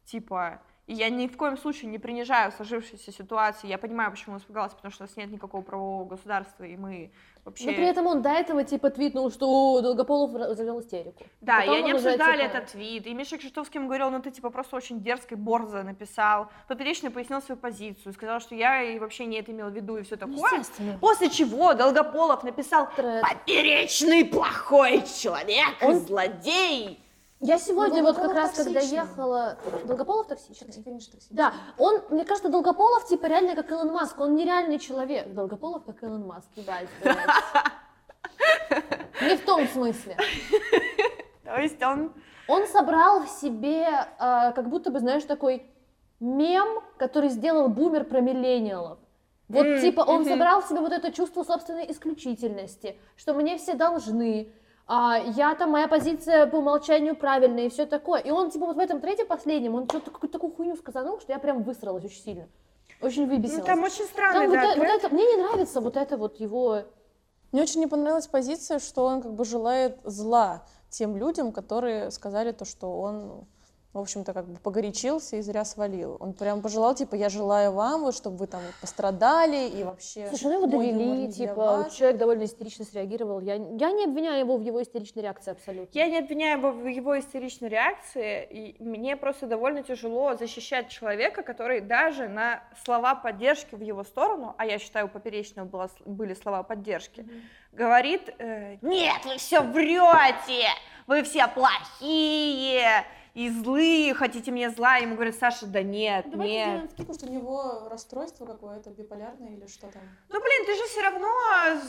[SPEAKER 1] Типа, и я ни в коем случае не принижаю сложившейся ситуации. Я понимаю, почему он испугался, потому что у нас нет никакого правового государства, и мы вообще...
[SPEAKER 3] Но при этом он до этого типа твитнул, что Долгополов завел истерику.
[SPEAKER 1] Да,
[SPEAKER 3] Потом
[SPEAKER 1] и они
[SPEAKER 3] уже,
[SPEAKER 1] обсуждали
[SPEAKER 3] типа,
[SPEAKER 1] этот твит, и Миша ему говорил, ну ты типа просто очень дерзко и борзо написал. Поперечный пояснил свою позицию, сказал, что я и вообще не это имел в виду, и все такое. После чего Долгополов написал
[SPEAKER 3] Тред.
[SPEAKER 1] «Поперечный плохой человек,
[SPEAKER 3] Он-
[SPEAKER 1] злодей».
[SPEAKER 3] Я сегодня
[SPEAKER 2] Ну,
[SPEAKER 3] вот как раз, когда
[SPEAKER 2] токсичный.
[SPEAKER 3] ехала... Долгополов токсичный?
[SPEAKER 2] Конечно, токсичный.
[SPEAKER 3] Да, он, мне кажется, Долгополов типа реально как Илон Маск, он нереальный человек. Долгополов как Илон Маск, ебать. Не в том смысле.
[SPEAKER 1] То есть он...
[SPEAKER 3] Он собрал в себе, э, как будто бы, знаешь, такой мем, который сделал бумер про миллениалов. Вот типа он собрал в себе вот это чувство собственной исключительности, что мне все должны, а, я там, моя позиция по умолчанию правильная и все такое. И он типа вот в этом третьем последнем, он что-то какую-то такую хуйню сказал, что я прям высралась очень сильно. Очень выбесилась.
[SPEAKER 1] Ну, там очень
[SPEAKER 3] вот,
[SPEAKER 1] да,
[SPEAKER 3] вот
[SPEAKER 1] трек.
[SPEAKER 3] это, мне не нравится вот это вот его...
[SPEAKER 2] Мне очень не понравилась позиция, что он как бы желает зла тем людям, которые сказали то, что он, в общем-то, как бы погорячился и зря свалил. Он прям пожелал, типа, я желаю вам, вот, чтобы вы там вот пострадали и вообще...
[SPEAKER 3] Слушай, ну его довели, типа,
[SPEAKER 2] вас».
[SPEAKER 3] человек довольно истерично среагировал. Я, я не обвиняю его в его истеричной реакции абсолютно.
[SPEAKER 1] Я не обвиняю его в его истеричной реакции, и мне просто довольно тяжело защищать человека, который даже на слова поддержки в его сторону, а я считаю, у Поперечного было- были слова поддержки, говорит, э, нет, вы все врете, вы все плохие и злые, хотите мне зла, ему говорит, Саша, да нет,
[SPEAKER 2] Давайте
[SPEAKER 1] нет.
[SPEAKER 2] сделаем скидку, что у него расстройство какое-то, биполярное или что там.
[SPEAKER 1] Ну, блин, ты же все равно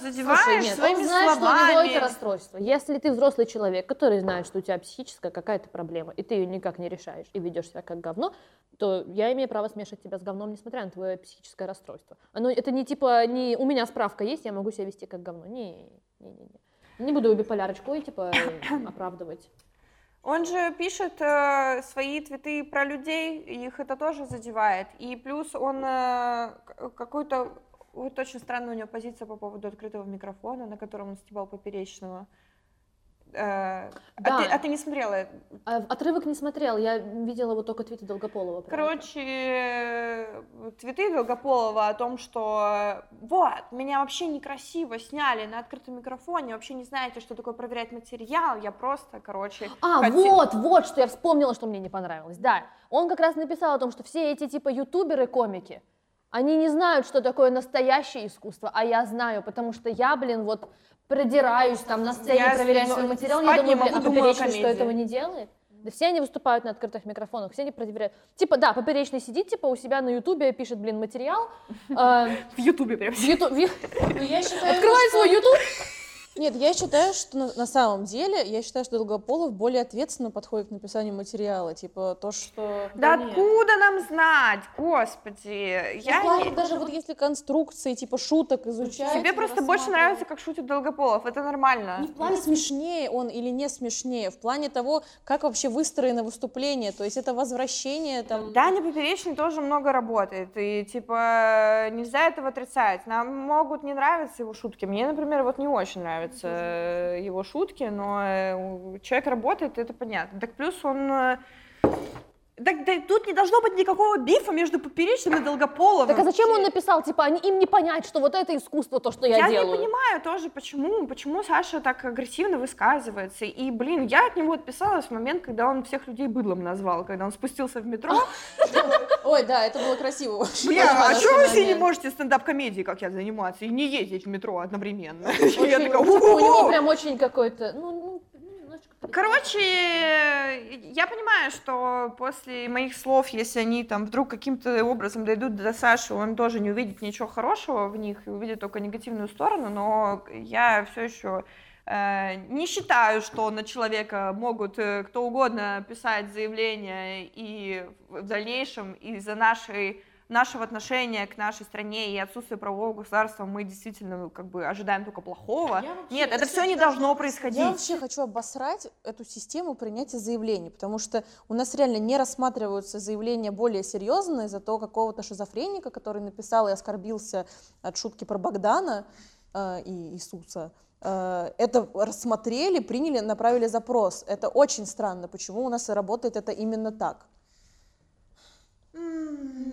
[SPEAKER 1] задеваешь
[SPEAKER 3] Слушай, нет,
[SPEAKER 1] своими
[SPEAKER 3] он знает,
[SPEAKER 1] словами.
[SPEAKER 3] что у него это расстройство. Если ты взрослый человек, который знает, что у тебя психическая какая-то проблема, и ты ее никак не решаешь, и ведешь себя как говно, то я имею право смешать тебя с говном, несмотря на твое психическое расстройство. Оно, это не типа, не у меня справка есть, я могу себя вести как говно. Не, не, не, не. Не буду биполярочку и типа оправдывать.
[SPEAKER 1] Он же пишет э, свои твиты про людей, их это тоже задевает. И плюс он э, какую-то вот очень странная у него позиция по поводу открытого микрофона, на котором он стебал поперечного. Э,
[SPEAKER 3] Да.
[SPEAKER 1] а, ты, а ты не смотрела?
[SPEAKER 3] А отрывок не смотрел, я видела вот только твиты Долгополова.
[SPEAKER 1] Короче, э, твиты Долгополова о том, что э, вот, меня вообще некрасиво сняли на открытом микрофоне, вообще не знаете, что такое проверять материал, я просто, короче...
[SPEAKER 3] А,
[SPEAKER 1] хоте-
[SPEAKER 3] вот, вот, что я вспомнила, что мне не понравилось. Да, он как раз написал о том, что все эти типа ютуберы-комики, они не знают, что такое настоящее искусство, а я знаю, потому что я, блин, вот продираюсь там на сцене,
[SPEAKER 1] Я
[SPEAKER 3] проверяю свой материал, я
[SPEAKER 1] не
[SPEAKER 3] думаю, блин,
[SPEAKER 1] могу,
[SPEAKER 3] а Поперечный что этого не делает? Да все они выступают на открытых микрофонах, все они проверяют. Типа, да, Поперечный сидит, типа, у себя на ютубе пишет, блин, материал, э,
[SPEAKER 1] В Ютубе прям.
[SPEAKER 2] Ну,
[SPEAKER 3] открывает свой ютуб,
[SPEAKER 2] Нет, я считаю, что на, на самом деле, я считаю, что Долгополов более ответственно подходит к написанию материала. Типа то, что...
[SPEAKER 1] Да
[SPEAKER 2] нет.
[SPEAKER 1] откуда нам знать, господи,
[SPEAKER 2] Ну,
[SPEAKER 1] я
[SPEAKER 2] плане
[SPEAKER 1] не-
[SPEAKER 2] даже вот если конструкции, типа шуток изучать.
[SPEAKER 1] Тебе просто больше нравится, как шутит Долгополов, это нормально.
[SPEAKER 2] Не в плане смешнее он или не смешнее, в плане того, как вообще выстроено выступление, то есть это возвращение там...
[SPEAKER 1] Даня Поперечный тоже много работает, и, типа, нельзя этого отрицать. Нам могут не нравиться его шутки. Мне, например, вот не очень нравятся э, его шутки, но э, человек работает, это понятно. Так плюс он... Так, да тут не должно быть никакого бифа между Поперечным и Долгополовым.
[SPEAKER 3] Так а зачем он написал, типа, они, им не понять, что вот это искусство, то, что я,
[SPEAKER 1] Я
[SPEAKER 3] делаю?
[SPEAKER 1] не понимаю тоже, почему, почему Саша так агрессивно высказывается. И, блин, я от него отписалась в момент, когда он всех людей быдлом назвал, когда он спустился в метро.
[SPEAKER 2] Ой, да, это было красиво.
[SPEAKER 1] Бля, а что вы все не можете стендап-комедией, как я, заниматься, и не ездить в метро одновременно? Я такая,
[SPEAKER 3] типа, у него прям очень какой-то, ну.
[SPEAKER 1] Короче, я понимаю, что после моих слов, если они там вдруг каким-то образом дойдут до Саши, он тоже не увидит ничего хорошего в них и увидит только негативную сторону, но я все еще Э, Не считаю, что на человека могут э, кто угодно писать заявления, и в дальнейшем из-за нашей нашего отношения к нашей стране и отсутствия правового государства мы действительно ну, как бы ожидаем только плохого.
[SPEAKER 2] Я вообще-
[SPEAKER 1] Нет, это
[SPEAKER 2] это
[SPEAKER 1] все не должно происходить.
[SPEAKER 2] Я вообще хочу обосрать эту систему принятия заявлений, потому что у нас реально не рассматриваются заявления более серьезные за то какого-то шизофреника, который написал и оскорбился от шутки про Богдана э, и Иисуса. Э, это рассмотрели, приняли, направили запрос. Это очень странно, почему у нас работает это именно так.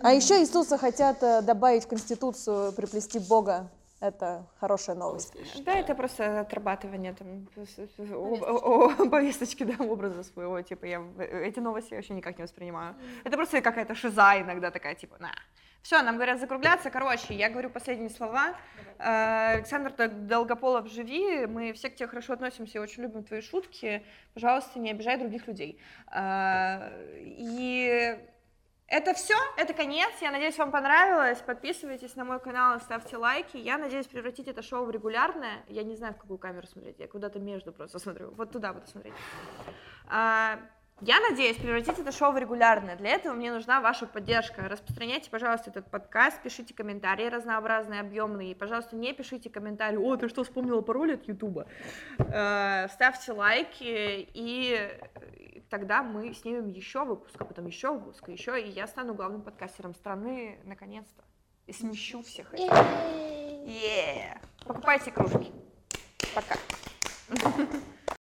[SPEAKER 2] А еще Иисуса хотят э, добавить в Конституцию, приплести Бога. Это хорошая новость.
[SPEAKER 1] Да, это просто отрабатывание там о- о- повесточки, да, образа своего, типа, я в- эти новости вообще никак не воспринимаю. Это просто какая-то шиза иногда такая, типа, на. Все, нам говорят закругляться, короче, я говорю последние слова. Э, Александр Дол- Долгополов, живи, мы все к тебе хорошо относимся и очень любим твои шутки, пожалуйста, не обижай других людей. Э, И это все, это конец. Я надеюсь, вам понравилось. Подписывайтесь на мой канал, ставьте лайки. Я надеюсь превратить это шоу в регулярное. Я не знаю, в какую камеру смотреть. Я куда-то между просто смотрю. Вот туда буду смотреть. А, Я надеюсь превратить это шоу в регулярное. Для этого мне нужна ваша поддержка. Распространяйте, пожалуйста, этот подкаст, пишите комментарии разнообразные, объемные. И, пожалуйста, не пишите комментарии, о, ты что, вспомнила пароль от Ютуба? Э, Ставьте лайки, и тогда мы снимем еще выпуск, а потом еще выпуск, и еще, и я стану главным подкастером страны, наконец-то. И смещу всех этих. Yeah. Покупайте кружки. Пока.